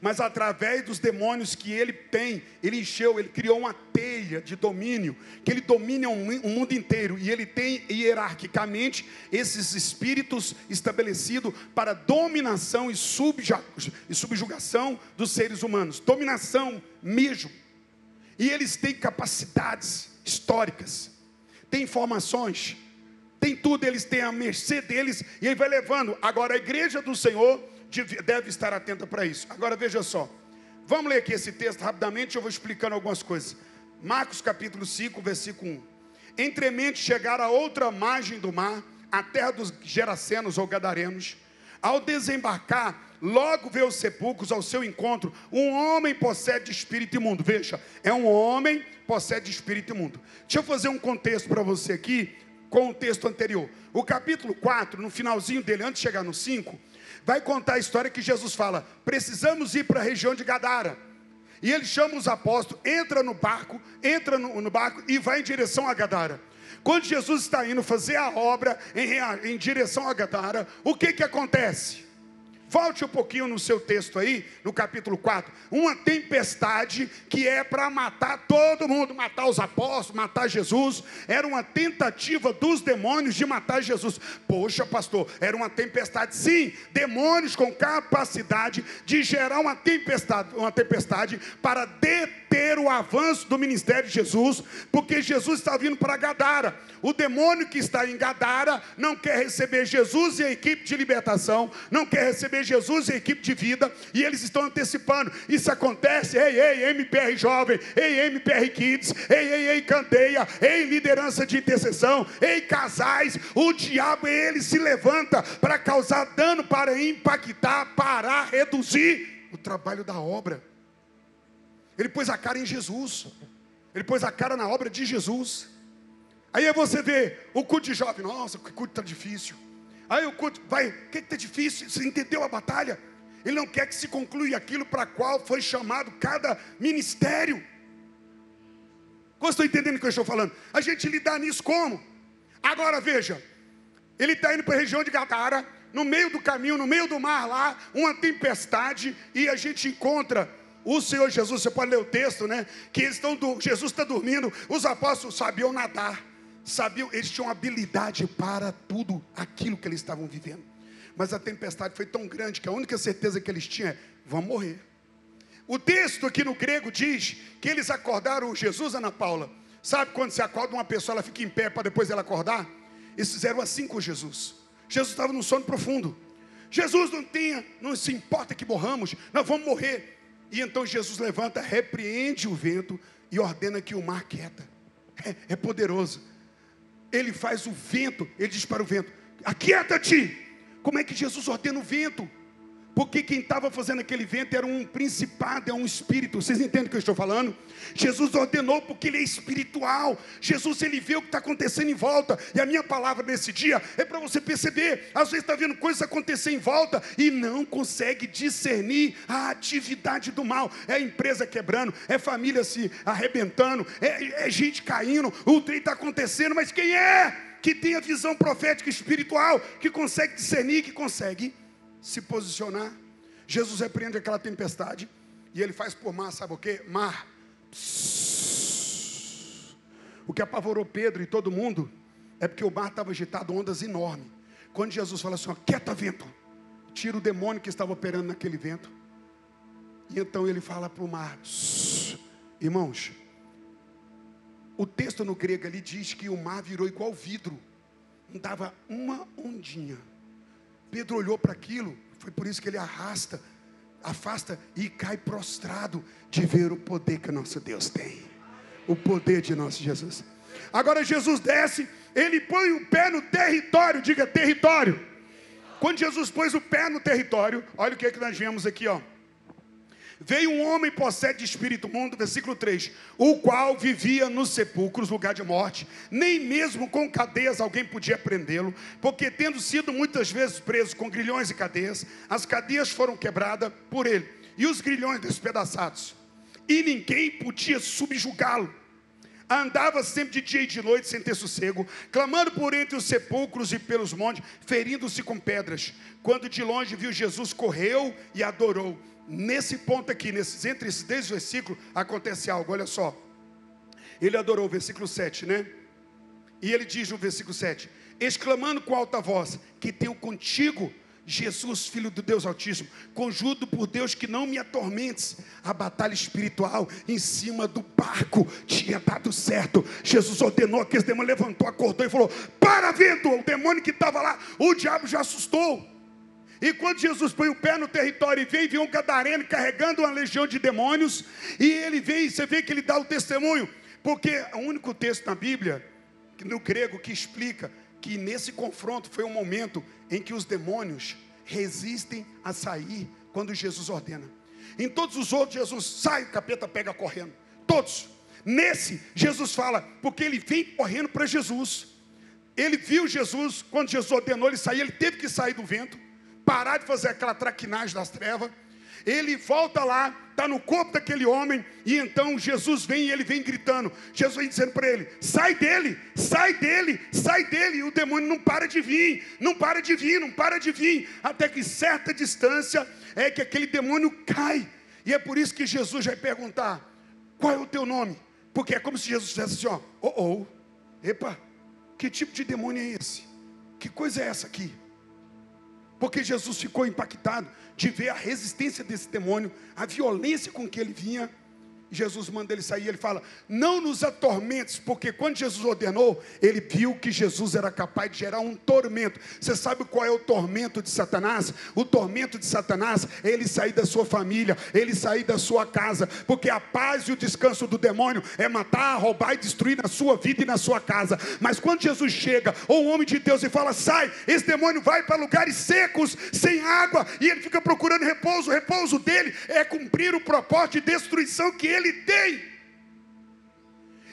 mas através dos demônios que ele tem, ele encheu, ele criou uma teia de domínio, que ele domina o mundo inteiro, e ele tem hierarquicamente esses espíritos estabelecidos para dominação e, e subjugação dos seres humanos, dominação mesmo. E eles têm capacidades históricas, têm informações, tem tudo, eles têm a mercê deles, e ele vai levando. Agora, a igreja do Senhor deve estar atenta para isso. Agora veja só. Vamos ler aqui esse texto rapidamente, eu vou explicando algumas coisas. Marcos capítulo 5, versículo 1. Entremente chegaram a outra margem do mar, a terra dos Gerasenos ou Gadarenos. Ao desembarcar, logo vê os sepulcros ao seu encontro. Um homem possede espírito imundo. Veja, é um homem possede espírito imundo. Deixa eu fazer um contexto para você aqui, com o texto anterior. O capítulo 4, no finalzinho dele, antes de chegar no 5, vai contar a história que Jesus fala: precisamos ir para a região de Gadara. E ele chama os apóstolos, entra no barco, entra no, no barco e vai em direção a Gadara. Quando Jesus está indo fazer a obra em, em direção a Gadara, o que que acontece? Volte um pouquinho no seu texto aí, no capítulo 4. Uma tempestade que é para matar todo mundo, matar os apóstolos, matar Jesus. Era uma tentativa dos demônios de matar Jesus. Poxa, pastor, era uma tempestade. Sim, demônios com capacidade de gerar uma tempestade, uma tempestade para deter o avanço do ministério de Jesus, porque Jesus está vindo para Gadara. O demônio que está em Gadara não quer receber Jesus e a equipe de libertação, não quer receber Jesus em equipe de vida e eles estão antecipando. Isso acontece, ei, ei, MPR Jovem, ei, MPR Kids, ei, ei, ei, Candeia, ei, liderança de intercessão, ei, casais. O diabo, ele se levanta para causar dano, para impactar, parar, reduzir o trabalho da obra. Ele pôs a cara em Jesus, ele pôs a cara na obra de Jesus. Aí você vê o culto de jovem, nossa, que culto está difícil. Aí o culto, vai, o que está difícil? Você entendeu a batalha? Ele não quer que se conclua aquilo para qual foi chamado cada ministério. Como estou entendendo o que eu estou falando? A gente lidar nisso como? Agora veja, ele está indo para a região de Gadara, no meio do caminho, no meio do mar lá, uma tempestade, e a gente encontra o Senhor Jesus, você pode ler o texto, né? Que eles estão, Jesus está dormindo, os apóstolos sabiam nadar sabiam, eles tinham habilidade para tudo aquilo que eles estavam vivendo. Mas a tempestade foi tão grande que a única certeza que eles tinham é: vão morrer. O texto aqui no grego diz que eles acordaram Jesus, Ana Paula. Sabe quando você acorda uma pessoa, ela fica em pé para depois ela acordar? Eles fizeram assim com Jesus. Jesus estava num sono profundo. Jesus não tinha, não se importa que morramos, nós vamos morrer. E então Jesus levanta, repreende o vento e ordena que o mar quieta. É, é poderoso ele faz o vento, ele diz para o vento: Aquieta-te. Como é que Jesus ordena o vento? Porque quem estava fazendo aquele vento era um principado, é um espírito. Vocês entendem o que eu estou falando? Jesus ordenou porque ele é espiritual. Jesus ele vê o que está acontecendo em volta. E a minha palavra nesse dia é para você perceber. Às vezes está vendo coisas acontecer em volta e não consegue discernir a atividade do mal. É empresa quebrando, é família se arrebentando, é, é gente caindo. O trem está acontecendo, mas quem é que tem a visão profética espiritual, que consegue discernir, que consegue se posicionar. Jesus repreende aquela tempestade e ele faz por mar, sabe o que? Mar. O que apavorou Pedro e todo mundo é porque o mar estava agitado, ondas enormes. Quando Jesus fala assim, ó, quieta vento, tira o demônio que estava operando naquele vento. E então ele fala para o mar, irmãos, o texto no grego ali diz que o mar virou igual vidro, não dava uma ondinha. Pedro olhou para aquilo, foi por isso que ele arrasta, afasta e cai prostrado de ver o poder que nosso Deus tem. O poder de nosso Jesus. Agora Jesus desce, ele põe o pé no território, diga território. Quando Jesus pôs o pé no território, olha o que, é que nós vemos aqui, ó. Veio um homem possesso de espírito mundo, versículo 3, o qual vivia nos sepulcros, lugar de morte, nem mesmo com cadeias alguém podia prendê-lo, porque tendo sido muitas vezes preso com grilhões e cadeias, as cadeias foram quebradas por ele, e os grilhões despedaçados, e ninguém podia subjugá-lo. Andava sempre de dia e de noite sem ter sossego, clamando por entre os sepulcros e pelos montes, ferindo-se com pedras. Quando de longe viu Jesus, correu e adorou nesse ponto aqui, nesses, entre esses dois versículos, acontece algo, olha só. Ele adorou o versículo 7, né? E ele diz no versículo 7: exclamando com alta voz: Que tenho contigo, Jesus, filho do Deus Altíssimo, conjuro por Deus que não me atormentes. A batalha espiritual em cima do barco tinha dado certo. Jesus ordenou que esse demônio levantou, acordou e falou: Para, vento! O demônio que estava lá, o diabo já assustou. E quando Jesus põe o pé no território e vem, vem um gadareno carregando uma legião de demônios, e ele vem, você vê que ele dá o testemunho, porque é o único texto na Bíblia, no grego, que explica que nesse confronto foi um momento em que os demônios resistem a sair quando Jesus ordena. Em todos os outros, Jesus sai, o capeta pega correndo. Todos. Nesse, Jesus fala, porque ele vem correndo para Jesus. Ele viu Jesus, quando Jesus ordenou ele sair, ele teve que sair do vento parar de fazer aquela traquinagem das trevas. Ele volta lá, está no corpo daquele homem, e então Jesus vem e ele vem gritando. Jesus vem dizendo para ele: sai dele, sai dele, sai dele. E o demônio não para de vir, não para de vir, não para de vir, até que certa distância é que aquele demônio cai. E é por isso que Jesus vai perguntar: qual é o teu nome? Porque é como se Jesus dissesse assim: ó, oh, oh, epa, que tipo de demônio é esse? Que coisa é essa aqui? Porque Jesus ficou impactado de ver a resistência desse demônio, a violência com que ele vinha Jesus manda ele sair, ele fala: Não nos atormentes, porque quando Jesus ordenou, ele viu que Jesus era capaz de gerar um tormento. Você sabe qual é o tormento de Satanás? O tormento de Satanás é ele sair da sua família, ele sair da sua casa, porque a paz e o descanso do demônio é matar, roubar e destruir na sua vida e na sua casa. Mas quando Jesus chega, ou um homem de Deus, e fala: Sai, esse demônio vai para lugares secos, sem água, e ele fica procurando repouso. O repouso dele é cumprir o propósito de destruição que ele ele tem.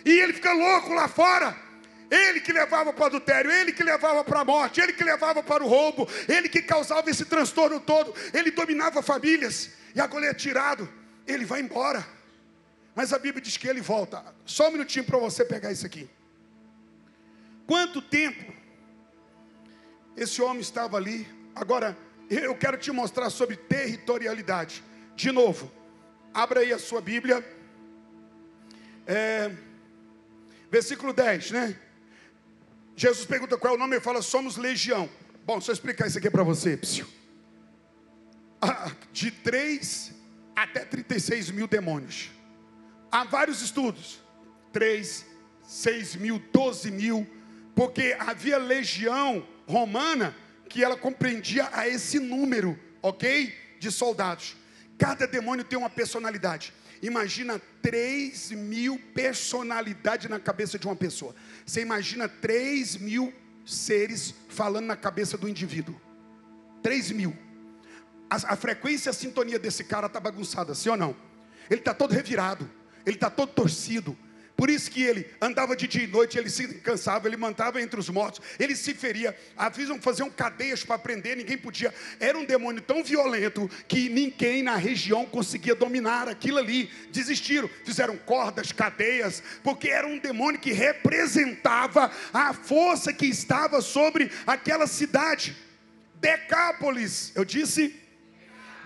E ele fica louco lá fora. Ele que levava para o adultério, ele que levava para a morte, ele que levava para o roubo, ele que causava esse transtorno todo, ele dominava famílias, e agora ele é tirado, ele vai embora. Mas a Bíblia diz que ele volta. Só um minutinho para você pegar isso aqui. Quanto tempo esse homem estava ali? Agora, eu quero te mostrar sobre territorialidade. De novo, abra aí a sua Bíblia é, versículo 10, né? Jesus pergunta qual é o nome e fala: Somos legião. Bom, deixa eu explicar isso aqui para você, psiu. Ah, de 3 até 36 mil demônios. Há vários estudos: 3, 6 mil, 12 mil, porque havia legião romana que ela compreendia a esse número, ok? De soldados. Cada demônio tem uma personalidade. Imagina 3 mil personalidades na cabeça de uma pessoa. Você imagina 3 mil seres falando na cabeça do indivíduo. 3 mil. A, a frequência e a sintonia desse cara está bagunçada, sim ou não? Ele está todo revirado, ele está todo torcido, por isso que ele andava de dia e noite, ele se cansava, ele mantava entre os mortos, ele se feria. Avisam faziam cadeias para prender, ninguém podia. Era um demônio tão violento que ninguém na região conseguia dominar aquilo ali. Desistiram, fizeram cordas, cadeias, porque era um demônio que representava a força que estava sobre aquela cidade. Decápolis, eu disse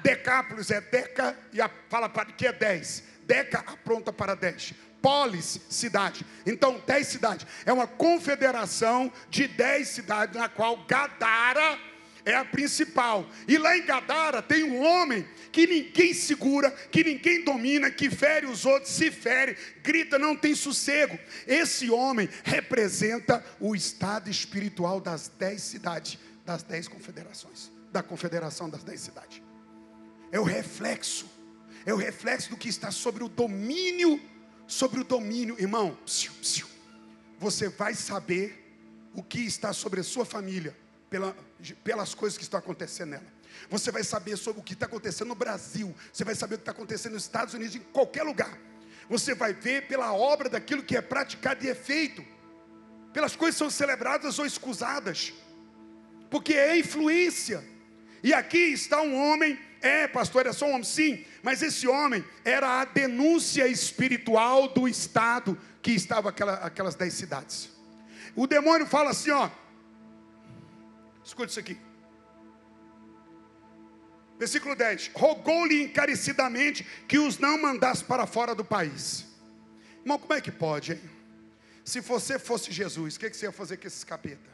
Decápolis é Deca e a fala para que é dez. Deca apronta para dez polis, cidade. Então, dez cidades. É uma confederação de dez cidades, na qual Gadara é a principal. E lá em Gadara tem um homem que ninguém segura, que ninguém domina, que fere os outros, se fere, grita, não tem sossego. Esse homem representa o estado espiritual das dez cidades, das dez confederações, da confederação das dez cidades. É o reflexo, é o reflexo do que está sobre o domínio sobre o domínio, irmão, você vai saber o que está sobre a sua família pela, pelas coisas que estão acontecendo nela. Você vai saber sobre o que está acontecendo no Brasil. Você vai saber o que está acontecendo nos Estados Unidos, em qualquer lugar. Você vai ver pela obra daquilo que é praticado e é feito. Pelas coisas que são celebradas ou escusadas. Porque é influência. E aqui está um homem, é pastor, é só um homem, sim, mas esse homem era a denúncia espiritual do Estado que estava aquela, aquelas dez cidades. O demônio fala assim, ó. Escute isso aqui. Versículo 10: Rogou-lhe encarecidamente que os não mandasse para fora do país. Irmão, como é que pode, hein? Se você fosse Jesus, o que, você ia fazer com esses capeta?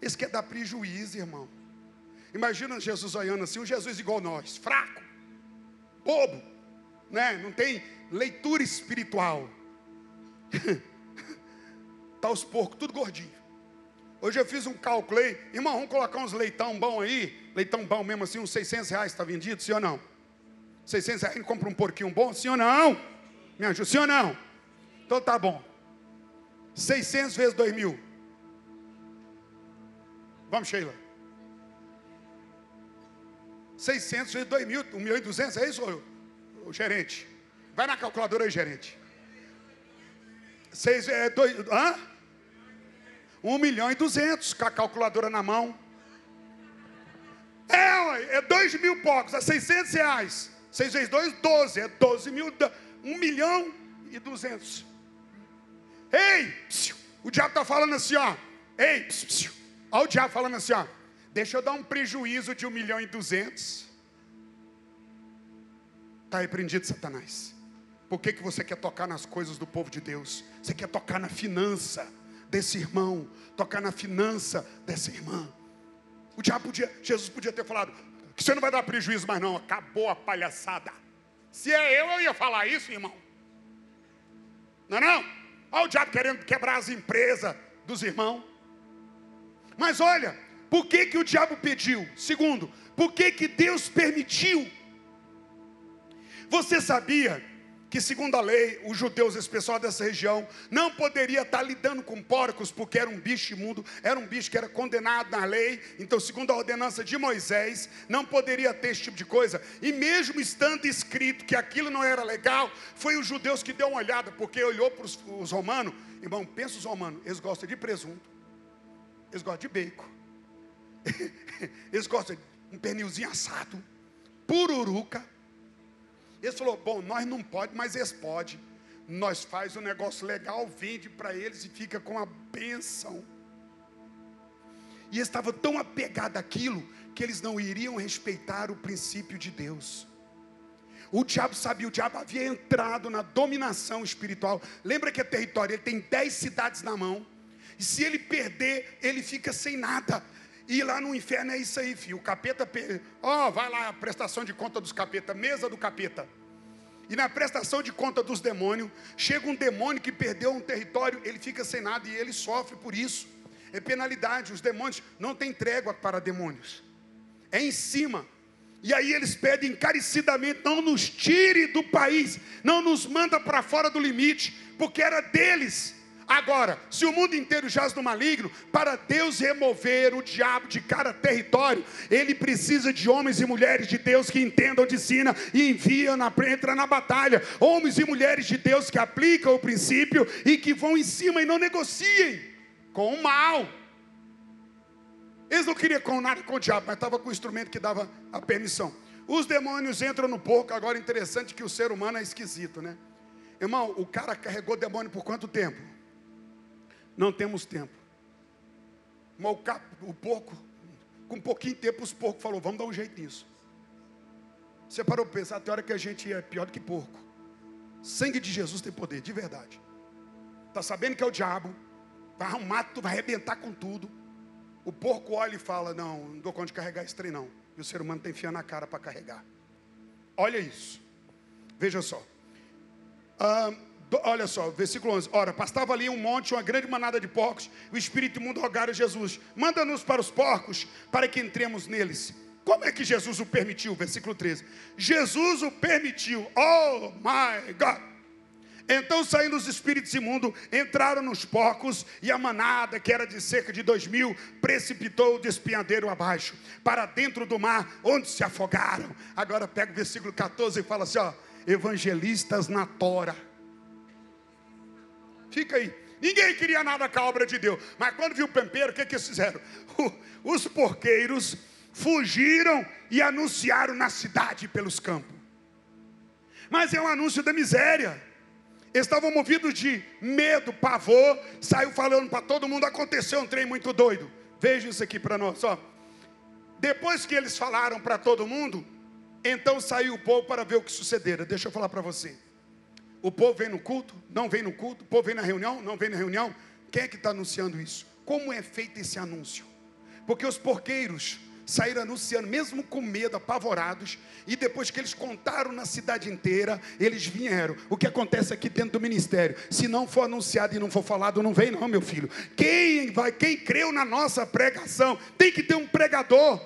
Esse quer dar prejuízo, irmão. Imagina Jesus olhando assim, um Jesus igual nós, fraco, bobo, né? não tem leitura espiritual. Tá os porcos tudo gordinho. Hoje eu fiz um cálculo aí, irmão, vamos colocar uns leitão bom aí, leitão bom mesmo assim, uns 600 reais está vendido, sim ou não? 600 reais, compra um porquinho bom, sim ou não? Me ajuda, sim ou não? Então tá bom. 600 vezes 2 mil. Vamos, Sheila. 600 vezes 2 mil, 1 milhão e 200, é isso, o gerente? Vai na calculadora aí, gerente. Seis, é, dois, hã? 1 milhão e 200, com a calculadora na mão. É, é 2 mil poucos, é 600 reais. 6 vezes 2, 12, é 12 mil, 1 milhão e 200. Ei, psiu, o diabo está falando assim, ó. Ei, psiu, olha o diabo falando assim, ó. Deixa eu dar um prejuízo de 1 milhão e 200. Está repreendido, Satanás. Por que, que você quer tocar nas coisas do povo de Deus? Você quer tocar na finança desse irmão, tocar na finança dessa irmã. O diabo podia, Jesus podia ter falado, que você não vai dar prejuízo mais não, acabou a palhaçada. Se é eu, eu ia falar isso, irmão. Não é não? Olha o diabo querendo quebrar as empresas dos irmãos. Mas olha, por que, que o diabo pediu? Segundo, por que, que Deus permitiu? Você sabia que segundo a lei, os judeus, esse pessoal dessa região, não poderia estar lidando com porcos, porque era um bicho imundo, era um bicho que era condenado na lei, então segundo a ordenança de Moisés, não poderia ter esse tipo de coisa, e mesmo estando escrito que aquilo não era legal, foi os judeus que deu uma olhada, porque olhou para os, os romanos, irmão, pensa os romanos, eles gostam de presunto, eles gostam de bacon, eles gostam de um pernilzinho assado, pururuca, eles falou: bom, nós não pode, mas eles podem. Nós faz um negócio legal, vende para eles e fica com a bênção. E eles estavam tão apegados àquilo que eles não iriam respeitar o princípio de Deus. O diabo sabia, o diabo havia entrado na dominação espiritual. Lembra que é território, ele tem dez cidades na mão. E se ele perder, ele fica sem nada. E lá no inferno é isso aí, filho. O capeta, ó, oh, vai lá a prestação de conta dos capeta, mesa do capeta. E na prestação de conta dos demônios, chega um demônio que perdeu um território, ele fica sem nada e ele sofre por isso. É penalidade. Os demônios não têm trégua para demônios. É em cima. E aí eles pedem encarecidamente: não nos tire do país, não nos manda para fora do limite, porque era deles. Agora, se o mundo inteiro jaz no maligno, para Deus remover o diabo de cada território, ele precisa de homens e mulheres de Deus que entendam de sina e enviam na entra na batalha. Homens e mulheres de Deus que aplicam o princípio e que vão em cima e não negociem com o mal. Eles não queriam com nada com o diabo, mas estava com o instrumento que dava a permissão. Os demônios entram no porco. Agora, interessante que o ser humano é esquisito, né? Irmão, o cara carregou demônio por quanto tempo? Não temos tempo. Mas o, porco, com pouquinho tempo, os porcos falou: vamos dar um jeito nisso. Você parou para pensar, tem hora que a gente é pior do que porco. Sangue de Jesus tem poder, de verdade. Está sabendo que é o diabo, vai arrumar tudo, vai arrebentar com tudo. O porco olha e fala: Não, não dou conta de carregar esse trem, não. E o ser humano tem fia na cara para carregar. Olha isso. Veja só. Ah, Olha só, versículo 11. Ora, pastava ali um monte, uma grande manada de porcos. O Espírito imundo a Jesus: Manda-nos para os porcos, para que entremos neles. Como é que Jesus o permitiu? Versículo 13. Jesus o permitiu. Oh my God. Então saindo os espíritos imundos, entraram nos porcos, e a manada, que era de cerca de dois mil, precipitou o despinhadeiro abaixo, para dentro do mar, onde se afogaram. Agora pega o versículo 14 e fala assim: ó, evangelistas na tora. Fica aí. Ninguém queria nada com a obra de Deus. Mas quando viu o pempeiro, o que, que eles fizeram? Os porqueiros fugiram e anunciaram na cidade pelos campos. Mas é um anúncio da miséria. estavam movidos de medo, pavor, saiu falando para todo mundo, aconteceu um trem muito doido. Veja isso aqui para nós, ó. Depois que eles falaram para todo mundo, então saiu o povo para ver o que sucedera. Deixa eu falar para você. O povo vem no culto, não vem no culto, o povo vem na reunião, não vem na reunião. Quem é que está anunciando isso? Como é feito esse anúncio? Porque os porqueiros saíram anunciando, mesmo com medo, apavorados, e depois que eles contaram na cidade inteira, eles vieram. O que acontece aqui dentro do ministério? Se não for anunciado e não for falado, não vem, não, meu filho. Quem vai, quem creu na nossa pregação, tem que ter um pregador.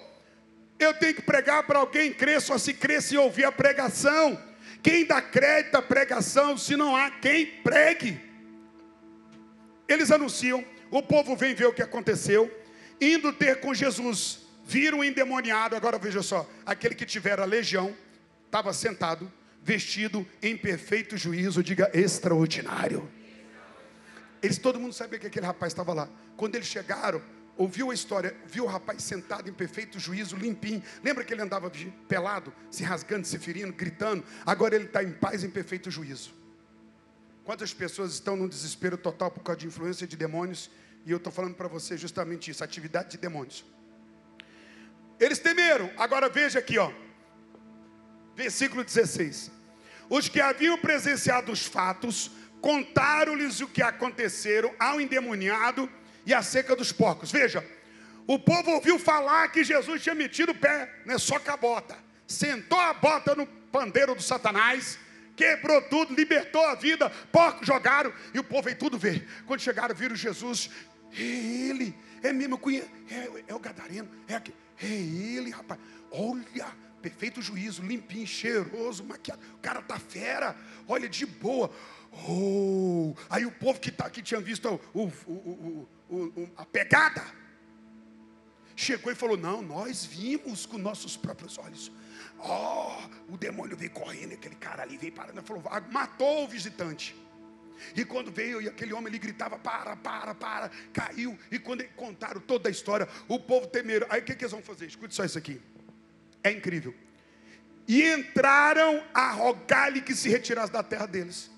Eu tenho que pregar para alguém crer, só se crer se ouvir a pregação. Quem dá crédito à pregação, se não há quem pregue? Eles anunciam, o povo vem ver o que aconteceu, indo ter com Jesus viram o endemoniado, agora veja só, aquele que tivera legião, estava sentado, vestido em perfeito juízo, diga extraordinário. Eles, todo mundo sabia que aquele rapaz estava lá. Quando eles chegaram, ouviu a história, viu o rapaz sentado em perfeito juízo, limpinho. Lembra que ele andava pelado, se rasgando, se ferindo, gritando? Agora ele está em paz, em perfeito juízo. Quantas pessoas estão num desespero total por causa de influência de demônios? E eu estou falando para você justamente isso: atividade de demônios. Eles temeram. Agora veja aqui, ó. Versículo 16. Os que haviam presenciado os fatos contaram-lhes o que aconteceram ao endemoniado e à seca dos porcos. Veja, o povo ouviu falar que Jesus tinha metido o pé, né, só com a bota. Sentou a bota no pandeiro do Satanás, quebrou tudo, libertou a vida, porcos jogaram e o povo veio tudo ver. Quando chegaram, viram Jesus, é ele, é mesmo, é, é o Gadareno, é aquele. É ele, rapaz. Olha, perfeito juízo, limpinho, cheiroso, maquiado. O cara tá fera. Olha, de boa. Oh, aí o povo que, tá, que tinha visto o, o, o, a pegada chegou e falou: Não, nós vimos com nossos próprios olhos. Oh, o demônio veio correndo, aquele cara ali veio parando, falou: Matou o visitante. E quando veio, e aquele homem ali gritava: para, para, para, caiu. E quando contaram toda a história, o povo temeram. Aí o que, que eles vão fazer? Escute só isso aqui. É incrível. E entraram a rogar-lhe que se retirasse da terra deles.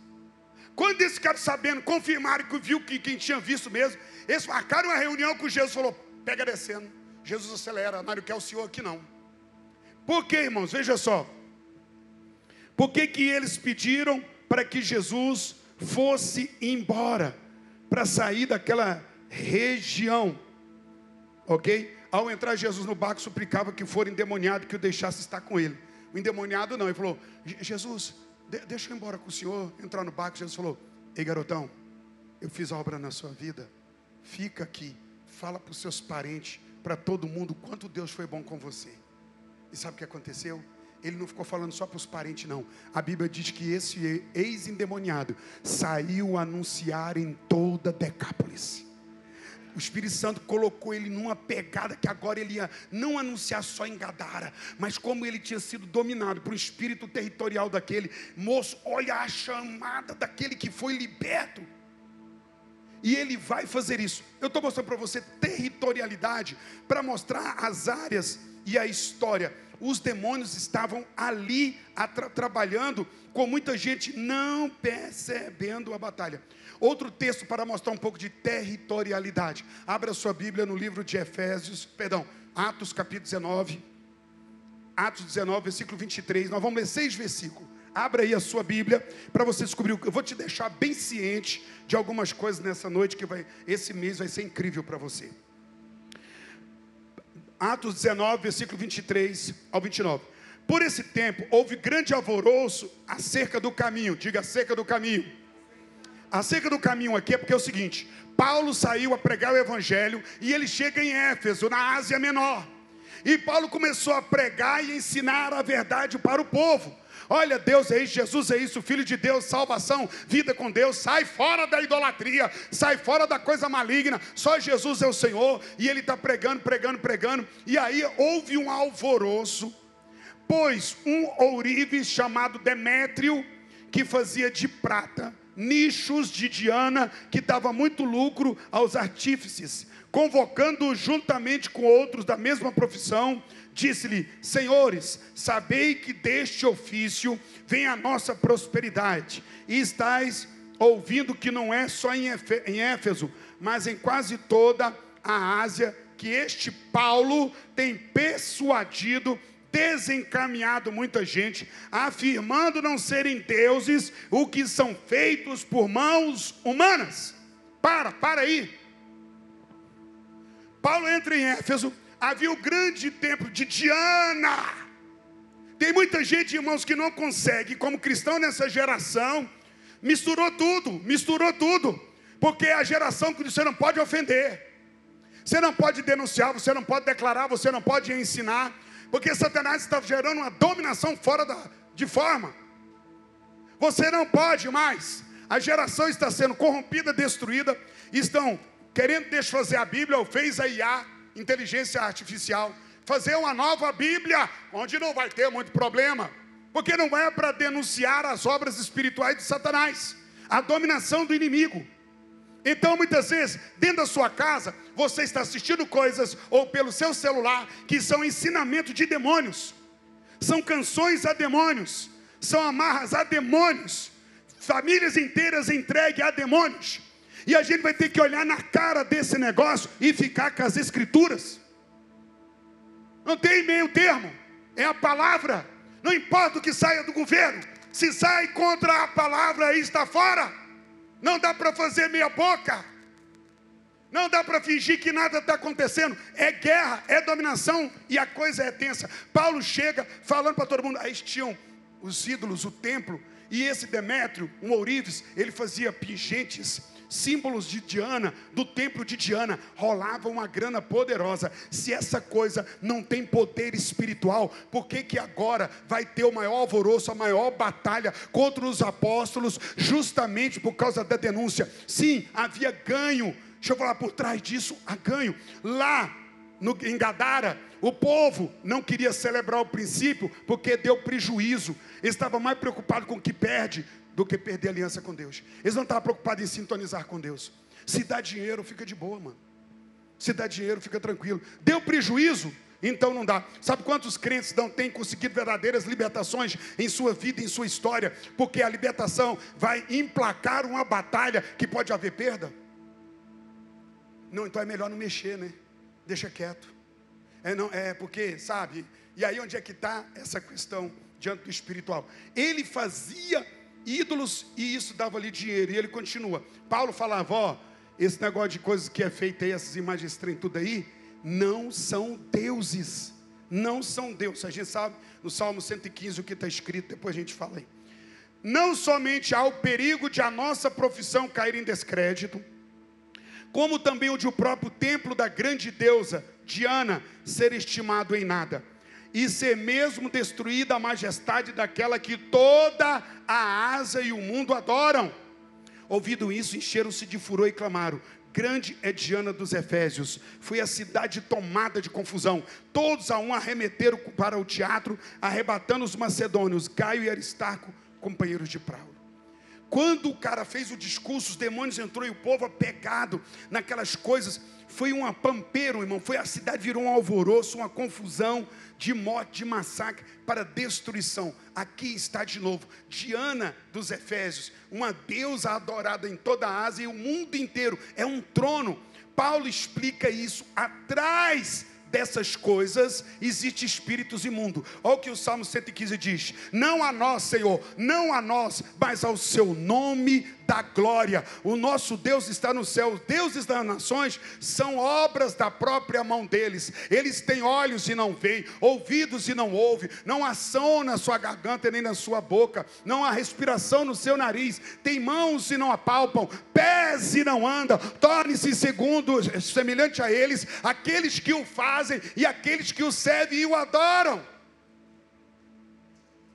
Quando eles ficaram sabendo, confirmaram que viu que quem tinha visto mesmo, eles marcaram uma reunião com Jesus falou: pega descendo. Jesus acelera, não quer o senhor aqui não. Por que, irmãos? Veja só. Por que, que eles pediram para que Jesus fosse embora, para sair daquela região, ok? Ao entrar Jesus no barco, suplicava que for endemoniado que o deixasse estar com ele. O endemoniado não, ele falou: Jesus, deixa eu ir embora com o senhor, entrar no barco. Jesus falou: Ei garotão, eu fiz a obra na sua vida, fica aqui, fala para os seus parentes, para todo mundo, quanto Deus foi bom com você. E sabe o que aconteceu? ele não ficou falando só para os parentes, não. A Bíblia diz que esse ex-endemoniado saiu a anunciar em toda Decápolis. O Espírito Santo colocou ele numa pegada que agora ele ia não anunciar só em Gadara, mas como ele tinha sido dominado por um espírito territorial daquele moço, olha a chamada daquele que foi liberto. E ele vai fazer isso. Eu estou mostrando para você territorialidade para mostrar as áreas e a história os demônios estavam ali tra trabalhando com muita gente não percebendo a batalha. Outro texto para mostrar um pouco de territorialidade. Abra sua Bíblia no livro de Efésios, perdão, Atos capítulo 19. Atos 19, versículo 23. Nós vamos ler seis versículos. Abra aí a sua Bíblia para você descobrir. Eu vou te deixar bem ciente de algumas coisas nessa noite que vai, esse mês vai ser incrível para você. Atos 19, versículo 23 ao 29. Por esse tempo houve grande alvoroço acerca do caminho. Diga acerca do caminho. Acerca do caminho aqui é porque é o seguinte: Paulo saiu a pregar o evangelho e ele chega em Éfeso, na Ásia Menor. E Paulo começou a pregar e ensinar a verdade para o povo. Olha, Deus é isso, Jesus é isso, Filho de Deus, salvação, vida com Deus. Sai fora da idolatria, sai fora da coisa maligna. Só Jesus é o Senhor. E ele está pregando, pregando, pregando. E aí houve um alvoroço, pois um ourives chamado Demétrio, que fazia de prata nichos de Diana, que dava muito lucro aos artífices, convocando juntamente com outros da mesma profissão, disse-lhe: Senhores, sabei que deste ofício vem a nossa prosperidade, e estáis ouvindo que não é só em Éfeso, mas em quase toda a Ásia, que este Paulo tem persuadido desencaminhado muita gente, afirmando não serem deuses o que são feitos por mãos humanas. Para, para aí. Paulo entra em Éfeso, havia o grande templo de Diana. Tem muita gente, irmãos, que não consegue, como cristão nessa geração, misturou tudo, misturou tudo, porque é a geração que você não pode ofender, você não pode denunciar, você não pode declarar, você não pode ensinar, porque Satanás está gerando uma dominação fora da, de forma. Você não pode mais. A geração está sendo corrompida, destruída, estão querendo desfazer a Bíblia, ou fez a IA, inteligência artificial, fazer uma nova Bíblia, onde não vai ter muito problema, porque não é para denunciar as obras espirituais de Satanás, a dominação do inimigo. Então, muitas vezes, dentro da sua casa, você está assistindo coisas, ou pelo seu celular, que são ensinamento de demônios, são canções a demônios, são amarras a demônios, famílias inteiras entregues a demônios. E a gente vai ter que olhar na cara desse negócio e ficar com as escrituras. Não tem meio termo, é a palavra. Não importa o que saia do governo, se sai contra a palavra, aí está fora. Não dá para fazer meia boca. Não dá para fingir que nada está acontecendo. É guerra, é dominação e a coisa é tensa. Paulo chega falando para todo mundo. Aí tinham os ídolos, o templo. E esse Demétrio, um ourives, ele fazia pingentes símbolos de Diana, do templo de Diana, rolava uma grana poderosa. Se essa coisa não tem poder espiritual, por que, que agora vai ter o maior alvoroço, a maior batalha contra os apóstolos, justamente por causa da denúncia? Sim, havia ganho. Deixa eu falar por trás disso, há ganho. Lá no, em Gadara, o povo não queria celebrar o princípio porque deu prejuízo, estava mais preocupado com o que perde do que perder aliança com Deus. Eles não estavam preocupados em sintonizar com Deus. Se dá dinheiro, fica de boa, mano. Se dá dinheiro, fica tranquilo. Deu prejuízo, então não dá. Sabe quantos crentes não têm conseguido verdadeiras libertações em sua vida, em sua história? Porque a libertação vai emplacar uma batalha que pode haver perda. Não, então é melhor não mexer, né? Deixa quieto. É, não, é porque, sabe? E aí onde é que está essa questão diante do espiritual? Ele fazia ídolos e isso dava-lhe dinheiro. E ele continua. Paulo falava: Ó, esse negócio de coisas que é feito aí, essas imagens trem, tudo aí, não são deuses. Não são deuses. A gente sabe no Salmo 115 o que está escrito, depois a gente fala aí. Não somente há o perigo de a nossa profissão cair em descrédito, como também o de o próprio templo da grande deusa Diana ser estimado em nada e ser mesmo destruída a majestade daquela que toda a asa e o mundo adoram. Ouvido isso, encheram-se de furor e clamaram: Grande é Diana dos Efésios. Foi a cidade tomada de confusão. Todos a um arremeteram para o teatro, arrebatando os macedônios, Gaio e Aristarco, companheiros de Paulo. Quando o cara fez o discurso, os demônios entrou e o povo apegado naquelas coisas. Foi um pampeiro, irmão. Foi a cidade virou um alvoroço, uma confusão de morte, de massacre para destruição. Aqui está de novo Diana dos Efésios, uma deusa adorada em toda a Ásia e o mundo inteiro. É um trono. Paulo explica isso atrás dessas coisas existe espíritos imundos. Olha o que o Salmo 115 diz: Não a nós, Senhor, não a nós, mas ao seu nome da glória. O nosso Deus está no céu, os deuses das nações são obras da própria mão deles. Eles têm olhos e não veem, ouvidos e não ouvem, não há som na sua garganta nem na sua boca, não há respiração no seu nariz, tem mãos e não apalpam, pés e não andam. Torne-se segundo, semelhante a eles, aqueles que o fazem e aqueles que o servem e o adoram.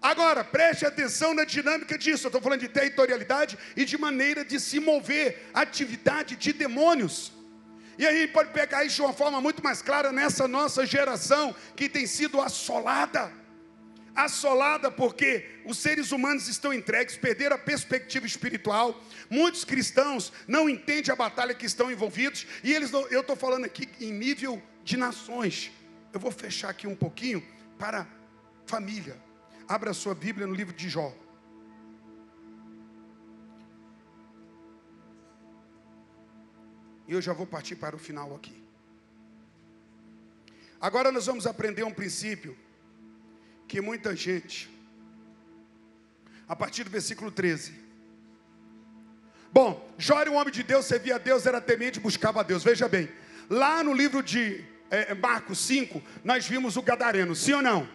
Agora, preste atenção na dinâmica disso. Eu estou falando de territorialidade e de maneira de se mover, atividade de demônios. E aí pode pegar isso de uma forma muito mais clara nessa nossa geração que tem sido assolada. Assolada porque os seres humanos estão entregues, perderam a perspectiva espiritual. Muitos cristãos não entendem a batalha que estão envolvidos. E eles, eu estou falando aqui em nível de nações. Eu vou fechar aqui um pouquinho para família. Abra a sua Bíblia no livro de Jó. E eu já vou partir para o final aqui. Agora nós vamos aprender um princípio que muita gente, a partir do versículo 13. Bom, Jó era um homem de Deus, servia a Deus, era temente, buscava a Deus. Veja bem, lá no livro de é, Marcos 5, nós vimos o Gadareno, sim ou não?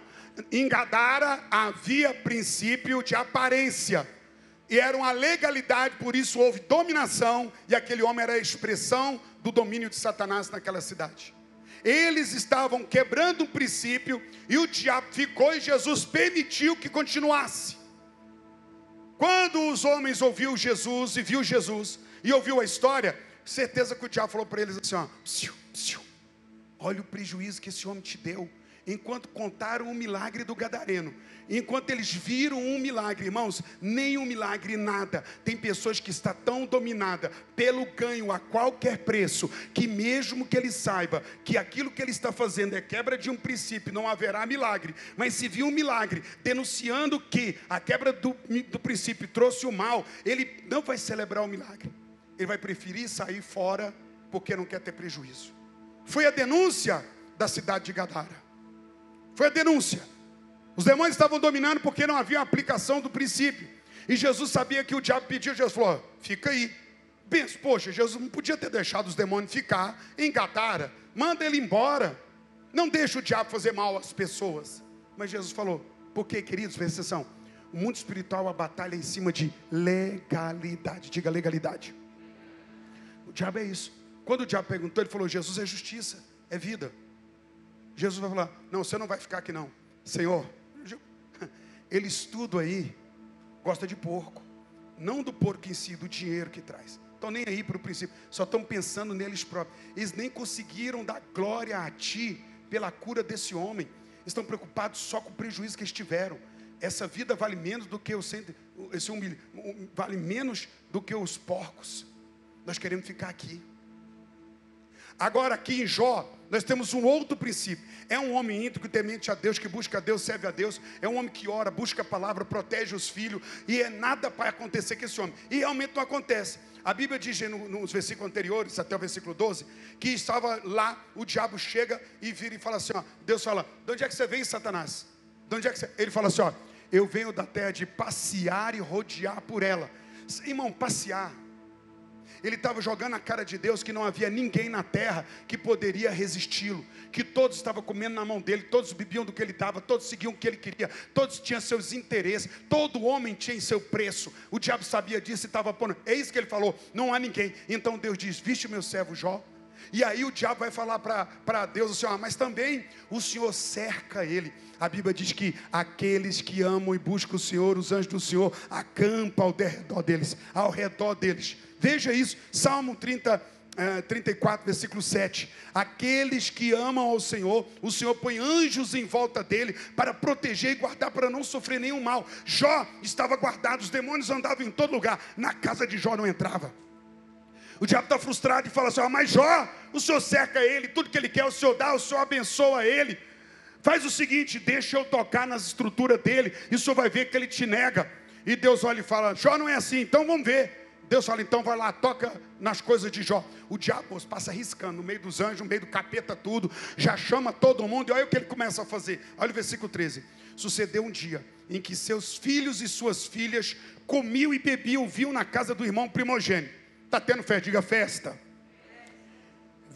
Em Gadara havia princípio de aparência. E era uma legalidade, por isso houve dominação, e aquele homem era a expressão do domínio de Satanás naquela cidade. Eles estavam quebrando um princípio, e o diabo ficou, e Jesus permitiu que continuasse. Quando os homens ouviu Jesus e viu Jesus, e ouviu a história, certeza que o diabo falou para eles assim: ó, psiu, psiu, olha o prejuízo que esse homem te deu enquanto contaram o milagre do Gadareno, enquanto eles viram um milagre, irmãos, nem um milagre, nada. Tem pessoas que estão tão dominada pelo ganho a qualquer preço, que mesmo que ele saiba que aquilo que ele está fazendo é quebra de um princípio, não haverá milagre. Mas se viu um milagre denunciando que a quebra do, do princípio trouxe o mal, ele não vai celebrar o milagre. Ele vai preferir sair fora porque não quer ter prejuízo. Foi a denúncia da cidade de Gadara. Foi a denúncia. Os demônios estavam dominando porque não havia aplicação do princípio. E Jesus sabia que o diabo pediu, Jesus falou: fica aí. Pensa, poxa, Jesus não podia ter deixado os demônios ficar em Gadara. Manda ele embora. Não deixa o diabo fazer mal às pessoas. Mas Jesus falou: por quê, queridos? Presta atenção. O mundo espiritual, a batalha é em cima de legalidade. Diga legalidade. O diabo é isso. Quando o diabo perguntou, ele falou: Jesus é justiça, é vida. Jesus vai falar: Não, você não vai ficar aqui não. Senhor, eles tudo aí gosta de porco. Não do porco em si, do dinheiro que traz. Estão nem aí para o princípio, só estão pensando neles próprios. Eles nem conseguiram dar glória a ti pela cura desse homem. Estão preocupados só com o prejuízo que eles tiveram. Essa vida vale menos do que o esse um, vale menos do que os porcos. Nós queremos ficar aqui. Agora, aqui em Jó, nós temos um outro princípio. É um homem íntegro, temente a Deus, que busca a Deus, serve a Deus. É um homem que ora, busca a palavra, protege os filhos. E é nada para acontecer com esse homem. E realmente não acontece. A Bíblia diz nos versículos anteriores, até o versículo 12, que estava lá, o diabo chega e vira e fala assim: ó, Deus fala, de onde é que você vem, Satanás? De onde é que você... Ele fala assim: ó, eu venho da terra de passear e rodear por ela. Irmão, passear ele estava jogando na cara de Deus que não havia ninguém na terra que poderia resisti-lo, que todos estavam comendo na mão dele, todos bebiam do que ele dava, todos seguiam o que ele queria, todos tinham seus interesses, todo homem tinha seu preço. O diabo sabia disso e estava pondo. É isso que ele falou: não há ninguém. Então Deus diz: Viste meu servo Jó. E aí o diabo vai falar para Deus assim: ah, mas também o Senhor cerca ele. A Bíblia diz que aqueles que amam e buscam o Senhor, os anjos do Senhor, acampam ao redor deles, ao redor deles. Veja isso, Salmo 30, 34, versículo 7. Aqueles que amam ao Senhor, o Senhor põe anjos em volta dele para proteger e guardar, para não sofrer nenhum mal. Jó estava guardado, os demônios andavam em todo lugar, na casa de Jó não entrava. O diabo está frustrado e fala assim: ah, Mas Jó, o Senhor cerca ele, tudo que ele quer, o Senhor dá, o Senhor abençoa ele. Faz o seguinte, deixa eu tocar nas estruturas dele, e o Senhor vai ver que ele te nega. E Deus olha e fala: Jó não é assim, então vamos ver. Deus fala, então vai lá, toca nas coisas de Jó. O diabo passa riscando no meio dos anjos, no meio do capeta, tudo, já chama todo mundo, e olha o que ele começa a fazer. Olha o versículo 13. Sucedeu um dia em que seus filhos e suas filhas comiam e bebiam vinho na casa do irmão primogênito. Está tendo festa? Diga festa.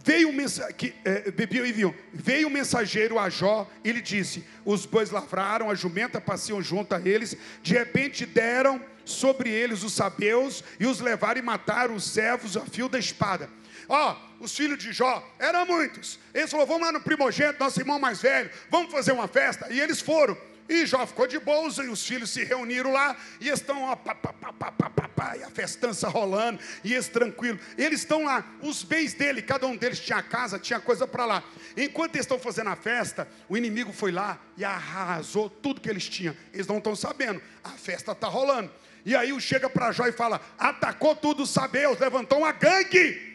Veio um mensageiro, é, bebiam e vinham. Veio um mensageiro a Jó e lhe disse: Os bois lavraram, a jumenta passeiam junto a eles. De repente deram sobre eles os sabeus e os levaram e mataram os servos a fio da espada. Ó, oh, os filhos de Jó eram muitos. Eles falaram: Vamos lá no primogênito, nosso irmão mais velho, vamos fazer uma festa. E eles foram. E Jó ficou de bolsa e os filhos se reuniram lá e estão, ó, pá, pá, pá, pá, pá, pá, e a festança rolando, e eles tranquilos. Eles estão lá, os bens dele, cada um deles tinha casa, tinha coisa para lá. Enquanto eles estão fazendo a festa, o inimigo foi lá e arrasou tudo que eles tinham. Eles não estão sabendo, a festa está rolando. E aí o chega para Jó e fala: atacou tudo os levantou uma gangue.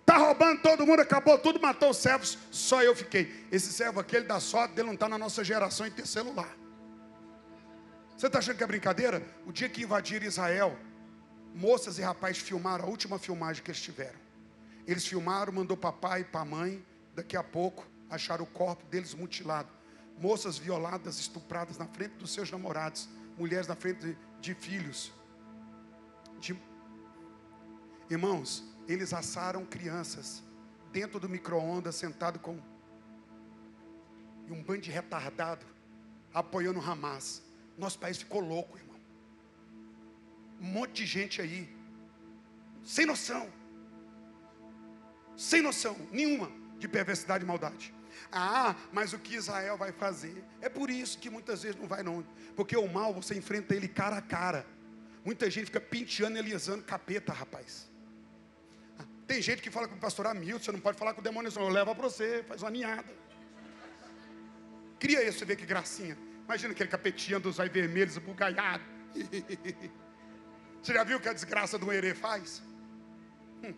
Está roubando todo mundo, acabou tudo, matou os servos, só eu fiquei. Esse servo aqui, ele dá sorte dele não está na nossa geração em ter celular. Você está achando que é brincadeira? O dia que invadiram Israel, moças e rapazes filmaram a última filmagem que eles tiveram. Eles filmaram, mandou para pai e para mãe. Daqui a pouco acharam o corpo deles mutilado. Moças violadas, estupradas na frente dos seus namorados. Mulheres na frente de, de filhos. De... Irmãos, eles assaram crianças dentro do micro-ondas, sentado com e um bando de retardado apoiando Hamas. Nosso país ficou louco, irmão. Um monte de gente aí, sem noção, sem noção nenhuma de perversidade e maldade. Ah, mas o que Israel vai fazer? É por isso que muitas vezes não vai não, porque o mal você enfrenta ele cara a cara. Muita gente fica penteando alisando capeta, rapaz. Ah, tem gente que fala com o pastor Hamilton, você não pode falar com o demônio, eu levo para você, faz uma ninhada. Cria isso, você vê que gracinha. Imagina aquele capetinha dos olhos vermelhos, bugaiado. Você já viu o que a desgraça do herê faz? Hum.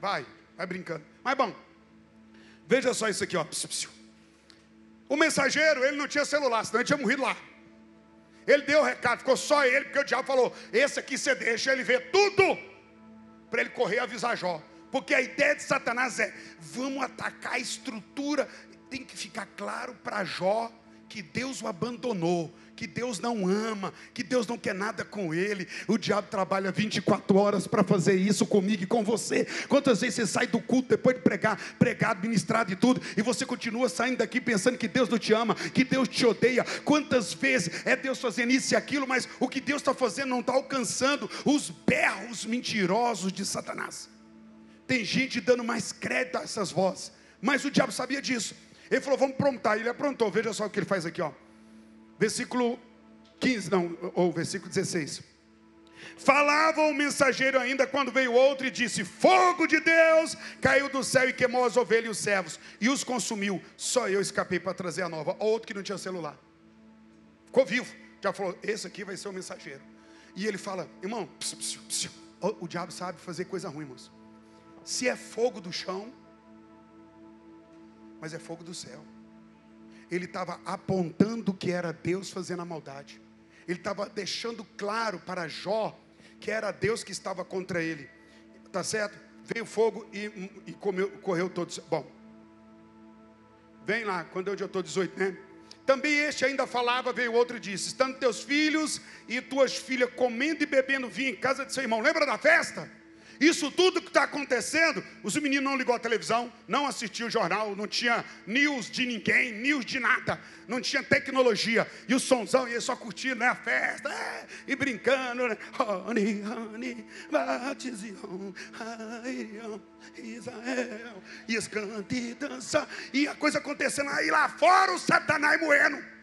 Vai, vai brincando. Mas bom, veja só isso aqui, ó. O mensageiro, ele não tinha celular, senão ele tinha morrido lá. Ele deu o recado, ficou só ele, porque o diabo falou: Esse aqui você deixa ele ver tudo, para ele correr e avisar Jó. Porque a ideia de Satanás é: vamos atacar a estrutura. Tem que ficar claro para Jó que Deus o abandonou, que Deus não ama, que Deus não quer nada com ele. O diabo trabalha 24 horas para fazer isso comigo e com você. Quantas vezes você sai do culto depois de pregar, pregado, ministrado e tudo, e você continua saindo daqui pensando que Deus não te ama, que Deus te odeia? Quantas vezes é Deus fazendo isso e aquilo, mas o que Deus está fazendo não está alcançando os berros mentirosos de Satanás. Tem gente dando mais crédito a essas vozes, mas o diabo sabia disso. Ele falou, vamos aprontar. Ele aprontou. Veja só o que ele faz aqui, ó. Versículo 15, não, ou versículo 16. Falava o mensageiro ainda quando veio outro e disse: Fogo de Deus caiu do céu e queimou as ovelhas e os servos e os consumiu. Só eu escapei para trazer a nova. Outro que não tinha celular. Ficou vivo. Já falou: Esse aqui vai ser o mensageiro. E ele fala: Irmão, psiu. o diabo sabe fazer coisa ruim, irmãos. Se é fogo do chão, mas é fogo do céu. Ele estava apontando que era Deus fazendo a maldade. Ele estava deixando claro para Jó que era Deus que estava contra ele. Tá certo? Veio fogo e, e comeu, correu todos. Bom, vem lá, quando eu estou 18, né? Também este ainda falava, veio outro e disse: Estando teus filhos e tuas filhas comendo e bebendo vinho em casa de seu irmão, lembra da festa? Isso tudo que está acontecendo, os meninos não ligou a televisão, não assistiu o jornal, não tinha news de ninguém, news de nada, não tinha tecnologia. E o sonzão ia só curtindo né, a festa, é, e brincando, né? Honey, honey, batizion, Israel, e escante e dança, e a coisa acontecendo aí lá fora, o Satanás moendo.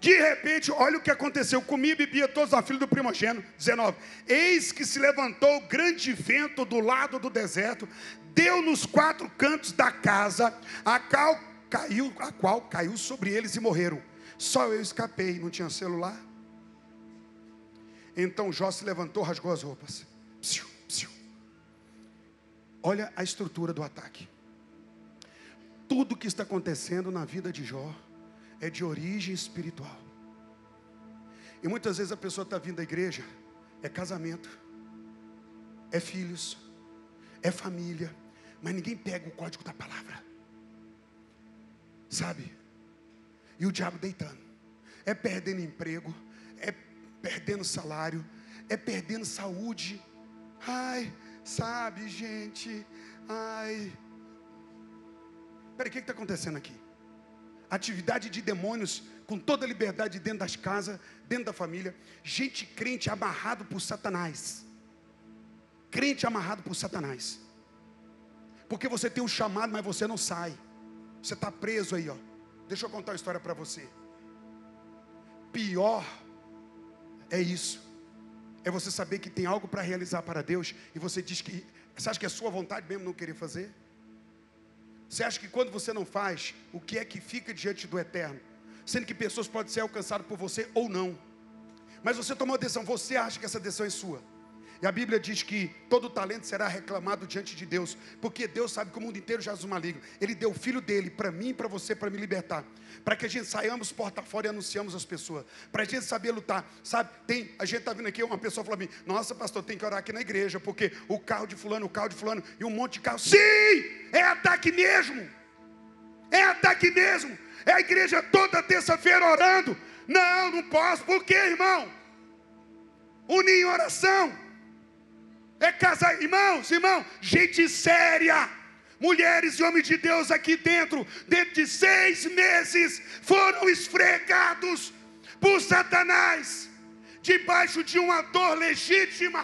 De repente, olha o que aconteceu. Comia e bebia todos a filha do primogênito. 19. Eis que se levantou grande vento do lado do deserto, deu nos quatro cantos da casa, a qual caiu, a qual caiu sobre eles e morreram. Só eu escapei, não tinha celular. Então Jó se levantou, rasgou as roupas. Psiu, psiu. Olha a estrutura do ataque. Tudo que está acontecendo na vida de Jó é de origem espiritual. E muitas vezes a pessoa está vindo à igreja, é casamento, é filhos, é família, mas ninguém pega o código da palavra. Sabe? E o diabo deitando. É perdendo emprego, é perdendo salário, é perdendo saúde. Ai, sabe, gente, ai. Peraí, o que está acontecendo aqui? Atividade de demônios com toda a liberdade dentro das casas, dentro da família. Gente crente amarrado por Satanás. Crente amarrado por Satanás. Porque você tem um chamado, mas você não sai. Você está preso aí, ó. Deixa eu contar uma história para você. Pior é isso. É você saber que tem algo para realizar para Deus e você diz que. Você acha que é sua vontade mesmo não querer fazer? Você acha que quando você não faz, o que é que fica diante do eterno? Sendo que pessoas podem ser alcançadas por você ou não. Mas você tomou a decisão, você acha que essa decisão é sua. E a Bíblia diz que todo talento será reclamado diante de Deus, porque Deus sabe que o mundo inteiro já é maligno. Ele deu o filho dele para mim e para você, para me libertar. Para que a gente saiamos porta fora e anunciamos as pessoas. Para a gente saber lutar. Sabe, tem, a gente está vindo aqui, uma pessoa falou para mim: Nossa, pastor, tem que orar aqui na igreja, porque o carro de fulano, o carro de fulano e um monte de carro. Sim, é ataque mesmo. É ataque mesmo. É a igreja toda terça-feira orando. Não, não posso. Por quê, irmão? Unir em oração é casar, irmãos, irmão, gente séria. Mulheres e homens de Deus aqui dentro, dentro de seis meses, foram esfregados por Satanás, debaixo de uma dor legítima.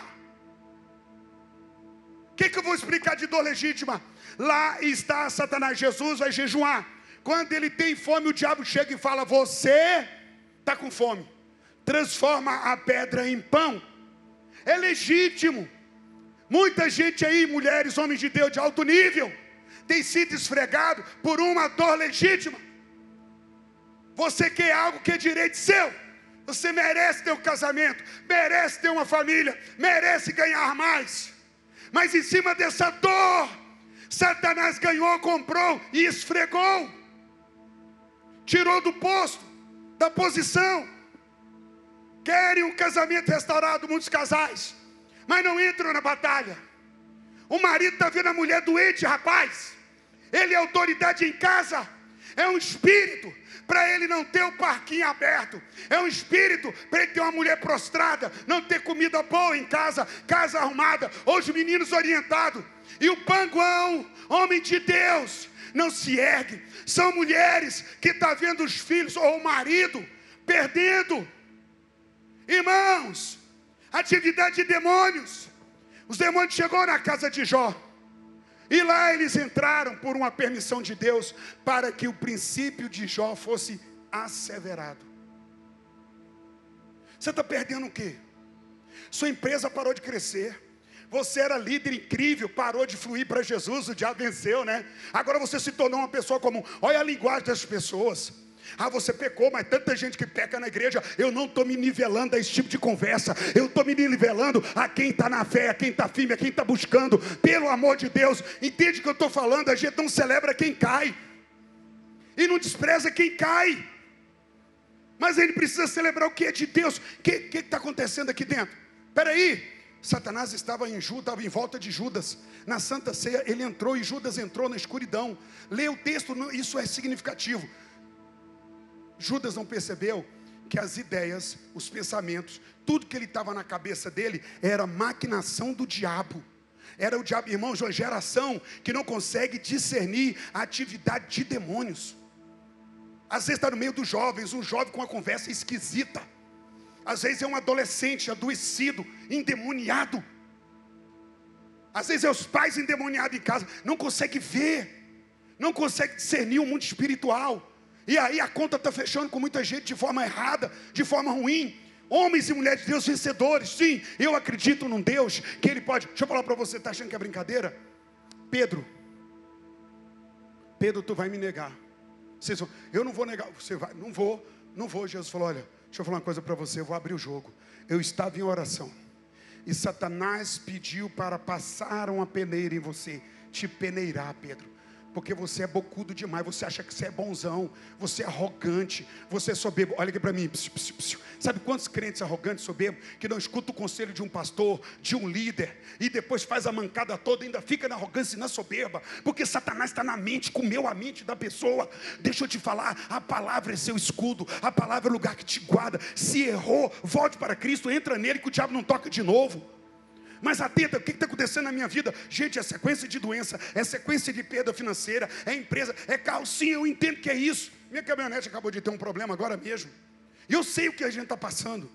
O que, que eu vou explicar de dor legítima? Lá está Satanás, Jesus vai jejuar. Quando ele tem fome, o diabo chega e fala: Você está com fome, transforma a pedra em pão. É legítimo. Muita gente aí, mulheres, homens de Deus de alto nível, tem sido esfregado por uma dor legítima. Você quer algo que é direito seu. Você merece ter um casamento, merece ter uma família, merece ganhar mais. Mas em cima dessa dor, Satanás ganhou, comprou e esfregou. Tirou do posto, da posição. Querem um casamento restaurado, muitos casais mas não entram na batalha. O marido está vendo a mulher doente, rapaz. Ele é autoridade em casa. É um espírito para ele não ter o parquinho aberto. É um espírito para ele ter uma mulher prostrada, não ter comida boa em casa, casa arrumada, os meninos orientados. E o panguão, homem de Deus, não se ergue. São mulheres que estão tá vendo os filhos ou o marido perdendo. Irmãos, atividade de demônios. Os demônios chegou na casa de Jó. E lá eles entraram por uma permissão de Deus para que o princípio de Jó fosse asseverado. Você está perdendo o quê? Sua empresa parou de crescer. Você era líder incrível, parou de fluir para Jesus, o diabo venceu, né? Agora você se tornou uma pessoa comum. Olha a linguagem das pessoas. Ah, você pecou, mas tanta gente que peca na igreja, eu não estou me nivelando a esse tipo de conversa, eu estou me nivelando a quem está na fé, a quem está firme, a quem está buscando, pelo amor de Deus, entende o que eu estou falando? A gente não celebra quem cai, e não despreza quem cai, mas ele precisa celebrar o que é de Deus, o que está acontecendo aqui dentro? Espera aí, Satanás estava em Judas, estava em volta de Judas. Na Santa Ceia, ele entrou e Judas entrou na escuridão. Lê o texto, isso é significativo. Judas não percebeu que as ideias, os pensamentos, tudo que ele estava na cabeça dele era maquinação do diabo. Era o diabo, irmãos, uma geração que não consegue discernir a atividade de demônios. Às vezes está no meio dos jovens, um jovem com uma conversa esquisita. Às vezes é um adolescente adoecido, endemoniado. Às vezes é os pais endemoniados em casa, não consegue ver, não consegue discernir o mundo espiritual. E aí a conta está fechando com muita gente de forma errada, de forma ruim. Homens e mulheres de Deus vencedores, sim, eu acredito num Deus que Ele pode. Deixa eu falar para você, está achando que é brincadeira? Pedro, Pedro, tu vai me negar. Vocês vão, eu não vou negar, você vai, não vou, não vou. Jesus falou: olha, deixa eu falar uma coisa para você, eu vou abrir o jogo. Eu estava em oração, e Satanás pediu para passar uma peneira em você, te peneirar, Pedro porque você é bocudo demais, você acha que você é bonzão, você é arrogante, você é soberbo. Olha aqui para mim, psiu, psiu, psiu. sabe quantos crentes arrogantes, soberbos, que não escutam o conselho de um pastor, de um líder, e depois faz a mancada toda, ainda fica na arrogância e na soberba, porque Satanás está na mente, comeu a mente da pessoa. Deixa eu te falar, a palavra é seu escudo, a palavra é o lugar que te guarda. Se errou, volte para Cristo, entra nele que o diabo não toca de novo. Mas atenta, o que está acontecendo na minha vida? Gente, é sequência de doença, é sequência de perda financeira, é empresa, é carro. Sim, eu entendo que é isso. Minha caminhonete acabou de ter um problema agora mesmo. E eu sei o que a gente está passando.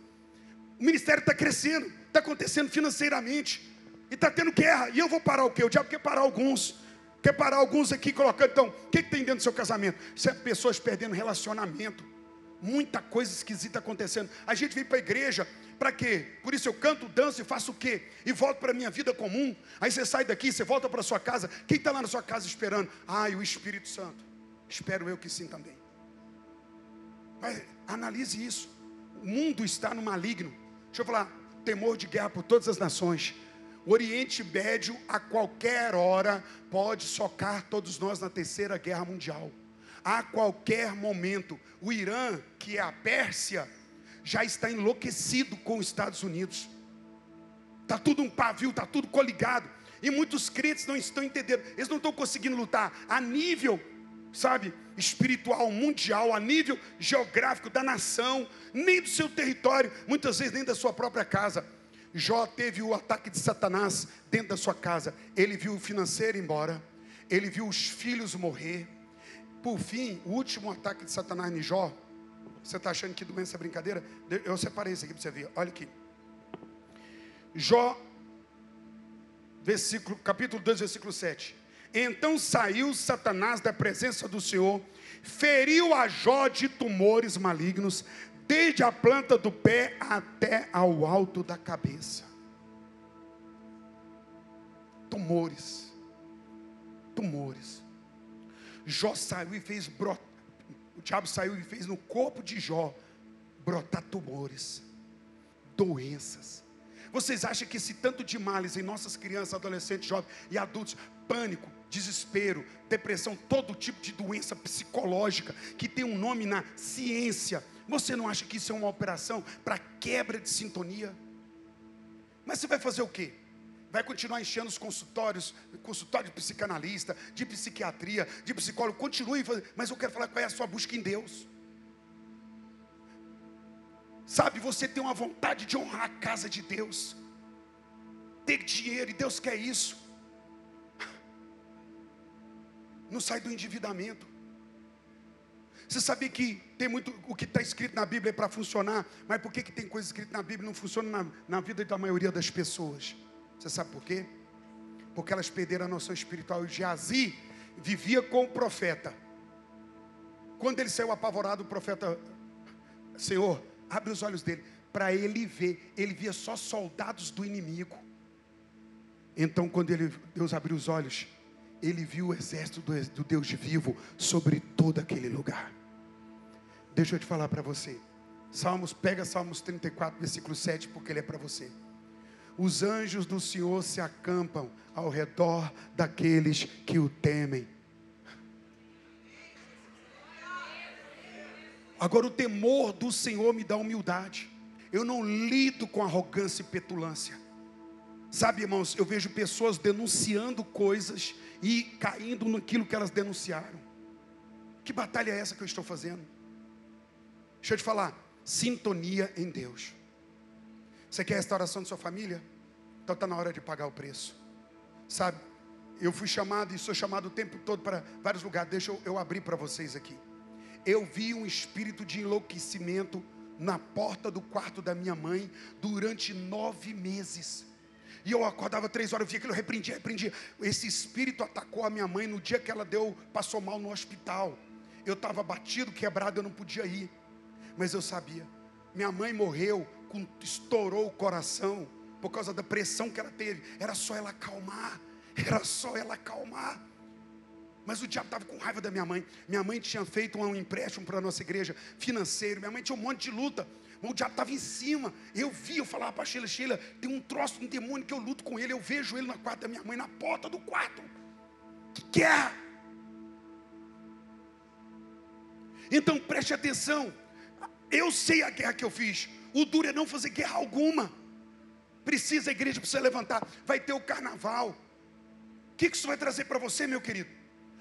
O ministério está crescendo, está acontecendo financeiramente. E está tendo guerra. E eu vou parar o quê? O diabo quer parar alguns. Quer parar alguns aqui colocando. Então, o que, que tem dentro do seu casamento? Isso é pessoas perdendo relacionamento. Muita coisa esquisita acontecendo. A gente vem para a igreja para quê? Por isso eu canto, danço e faço o quê? E volto para a minha vida comum. Aí você sai daqui, você volta para sua casa. Quem está lá na sua casa esperando? Ai, o Espírito Santo. Espero eu que sim também. Mas analise isso. O mundo está no maligno. Deixa eu falar, temor de guerra por todas as nações. O Oriente Médio, a qualquer hora, pode socar todos nós na terceira guerra mundial. A qualquer momento. O Irã, que é a Pérsia, já está enlouquecido com os Estados Unidos. Está tudo um pavio, está tudo coligado. E muitos crentes não estão entendendo, eles não estão conseguindo lutar a nível, sabe, espiritual, mundial, a nível geográfico da nação, nem do seu território, muitas vezes nem da sua própria casa. Jó teve o ataque de Satanás dentro da sua casa. Ele viu o financeiro embora, ele viu os filhos morrer. Por fim, o último ataque de Satanás em Jó você está achando que doença é brincadeira? Eu separei isso aqui para você ver. Olha aqui. Jó, versículo, capítulo 2, versículo 7. Então saiu Satanás da presença do Senhor, feriu a Jó de tumores malignos, desde a planta do pé até ao alto da cabeça. Tumores. Tumores. Jó saiu e fez brotar o diabo saiu e fez no corpo de Jó brotar tumores, doenças. Vocês acham que esse tanto de males em nossas crianças, adolescentes, jovens e adultos, pânico, desespero, depressão, todo tipo de doença psicológica que tem um nome na ciência, você não acha que isso é uma operação para quebra de sintonia? Mas você vai fazer o quê? Vai continuar enchendo os consultórios, consultório de psicanalista, de psiquiatria, de psicólogo, continue fazendo, mas eu quero falar qual é a sua busca em Deus. Sabe, você tem uma vontade de honrar a casa de Deus, ter dinheiro, e Deus quer isso. Não sai do endividamento. Você sabia que tem muito, o que está escrito na Bíblia é para funcionar, mas por que, que tem coisa escrita na Bíblia e não funciona na, na vida da maioria das pessoas? Você sabe por quê? Porque elas perderam a noção espiritual. E Geazi vivia com o profeta. Quando ele saiu apavorado, o profeta, Senhor, abre os olhos dele, para ele ver. Ele via só soldados do inimigo. Então, quando ele, Deus abriu os olhos, ele viu o exército do, do Deus de vivo sobre todo aquele lugar. Deixa eu te falar para você. Salmos, pega Salmos 34, versículo 7, porque ele é para você os anjos do Senhor se acampam ao redor daqueles que o temem. Agora, o temor do Senhor me dá humildade. Eu não lido com arrogância e petulância. Sabe, irmãos, eu vejo pessoas denunciando coisas e caindo naquilo que elas denunciaram. Que batalha é essa que eu estou fazendo? Deixa eu te falar, sintonia em Deus. Você quer restauração de sua família? Então está na hora de pagar o preço. Sabe? Eu fui chamado e sou chamado o tempo todo para vários lugares. Deixa eu, eu abrir para vocês aqui. Eu vi um espírito de enlouquecimento na porta do quarto da minha mãe durante nove meses. E eu acordava três horas, eu via aquilo, eu repreendia, repreendia. Esse espírito atacou a minha mãe no dia que ela deu, passou mal no hospital. Eu estava batido, quebrado, eu não podia ir. Mas eu sabia. Minha mãe morreu, estourou o coração por causa da pressão que ela teve. Era só ela acalmar. Era só ela acalmar. Mas o diabo estava com raiva da minha mãe. Minha mãe tinha feito um empréstimo para a nossa igreja financeiro. Minha mãe tinha um monte de luta. O diabo estava em cima. Eu vi, eu falava para Sheila, Sheila, tem um troço, um demônio que eu luto com ele. Eu vejo ele na quarto da minha mãe, na porta do quarto. Que guerra! Então preste atenção. Eu sei a guerra que eu fiz. O duro é não fazer guerra alguma. Precisa a igreja precisa levantar. Vai ter o carnaval. O que isso vai trazer para você, meu querido?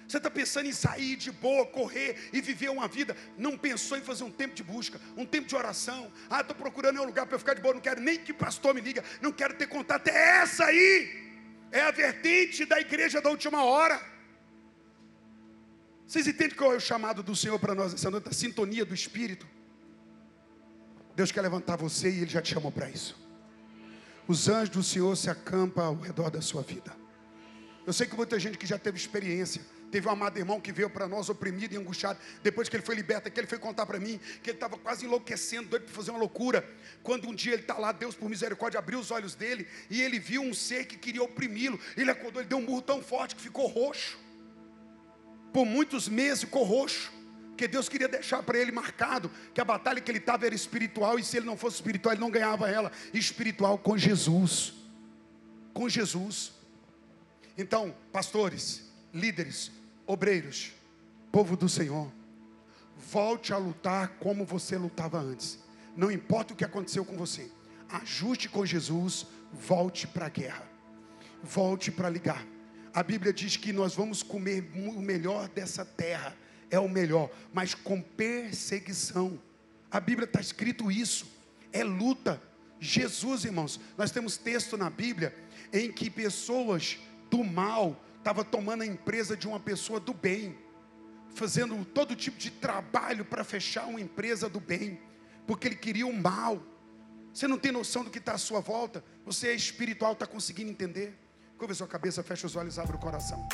Você está pensando em sair de boa, correr e viver uma vida. Não pensou em fazer um tempo de busca, um tempo de oração. Ah, estou procurando um lugar para ficar de boa. Não quero nem que pastor me liga. Não quero ter contato. É essa aí. É a vertente da igreja da última hora. Vocês entendem qual é o chamado do Senhor para nós essa noite? A sintonia do Espírito. Deus quer levantar você e Ele já te chamou para isso. Os anjos do Senhor se acampam ao redor da sua vida. Eu sei que muita gente que já teve experiência Teve um amado irmão que veio para nós oprimido e angustiado. Depois que ele foi liberto, que ele foi contar para mim que ele estava quase enlouquecendo, doido para fazer uma loucura. Quando um dia ele está lá, Deus por misericórdia abriu os olhos dele e ele viu um ser que queria oprimi-lo. Ele acordou, ele deu um murro tão forte que ficou roxo. Por muitos meses ficou roxo. Porque Deus queria deixar para ele marcado que a batalha que ele estava era espiritual, e se ele não fosse espiritual, ele não ganhava ela. Espiritual com Jesus. Com Jesus. Então, pastores, líderes, obreiros, povo do Senhor, volte a lutar como você lutava antes. Não importa o que aconteceu com você, ajuste com Jesus, volte para a guerra, volte para ligar. A Bíblia diz que nós vamos comer o melhor dessa terra, é o melhor, mas com perseguição. A Bíblia está escrito isso, é luta. Jesus, irmãos, nós temos texto na Bíblia em que pessoas do mal estava tomando a empresa de uma pessoa do bem, fazendo todo tipo de trabalho para fechar uma empresa do bem, porque ele queria o mal. Você não tem noção do que está à sua volta, você é espiritual, está conseguindo entender? Curva sua cabeça, fecha os olhos, abre o coração.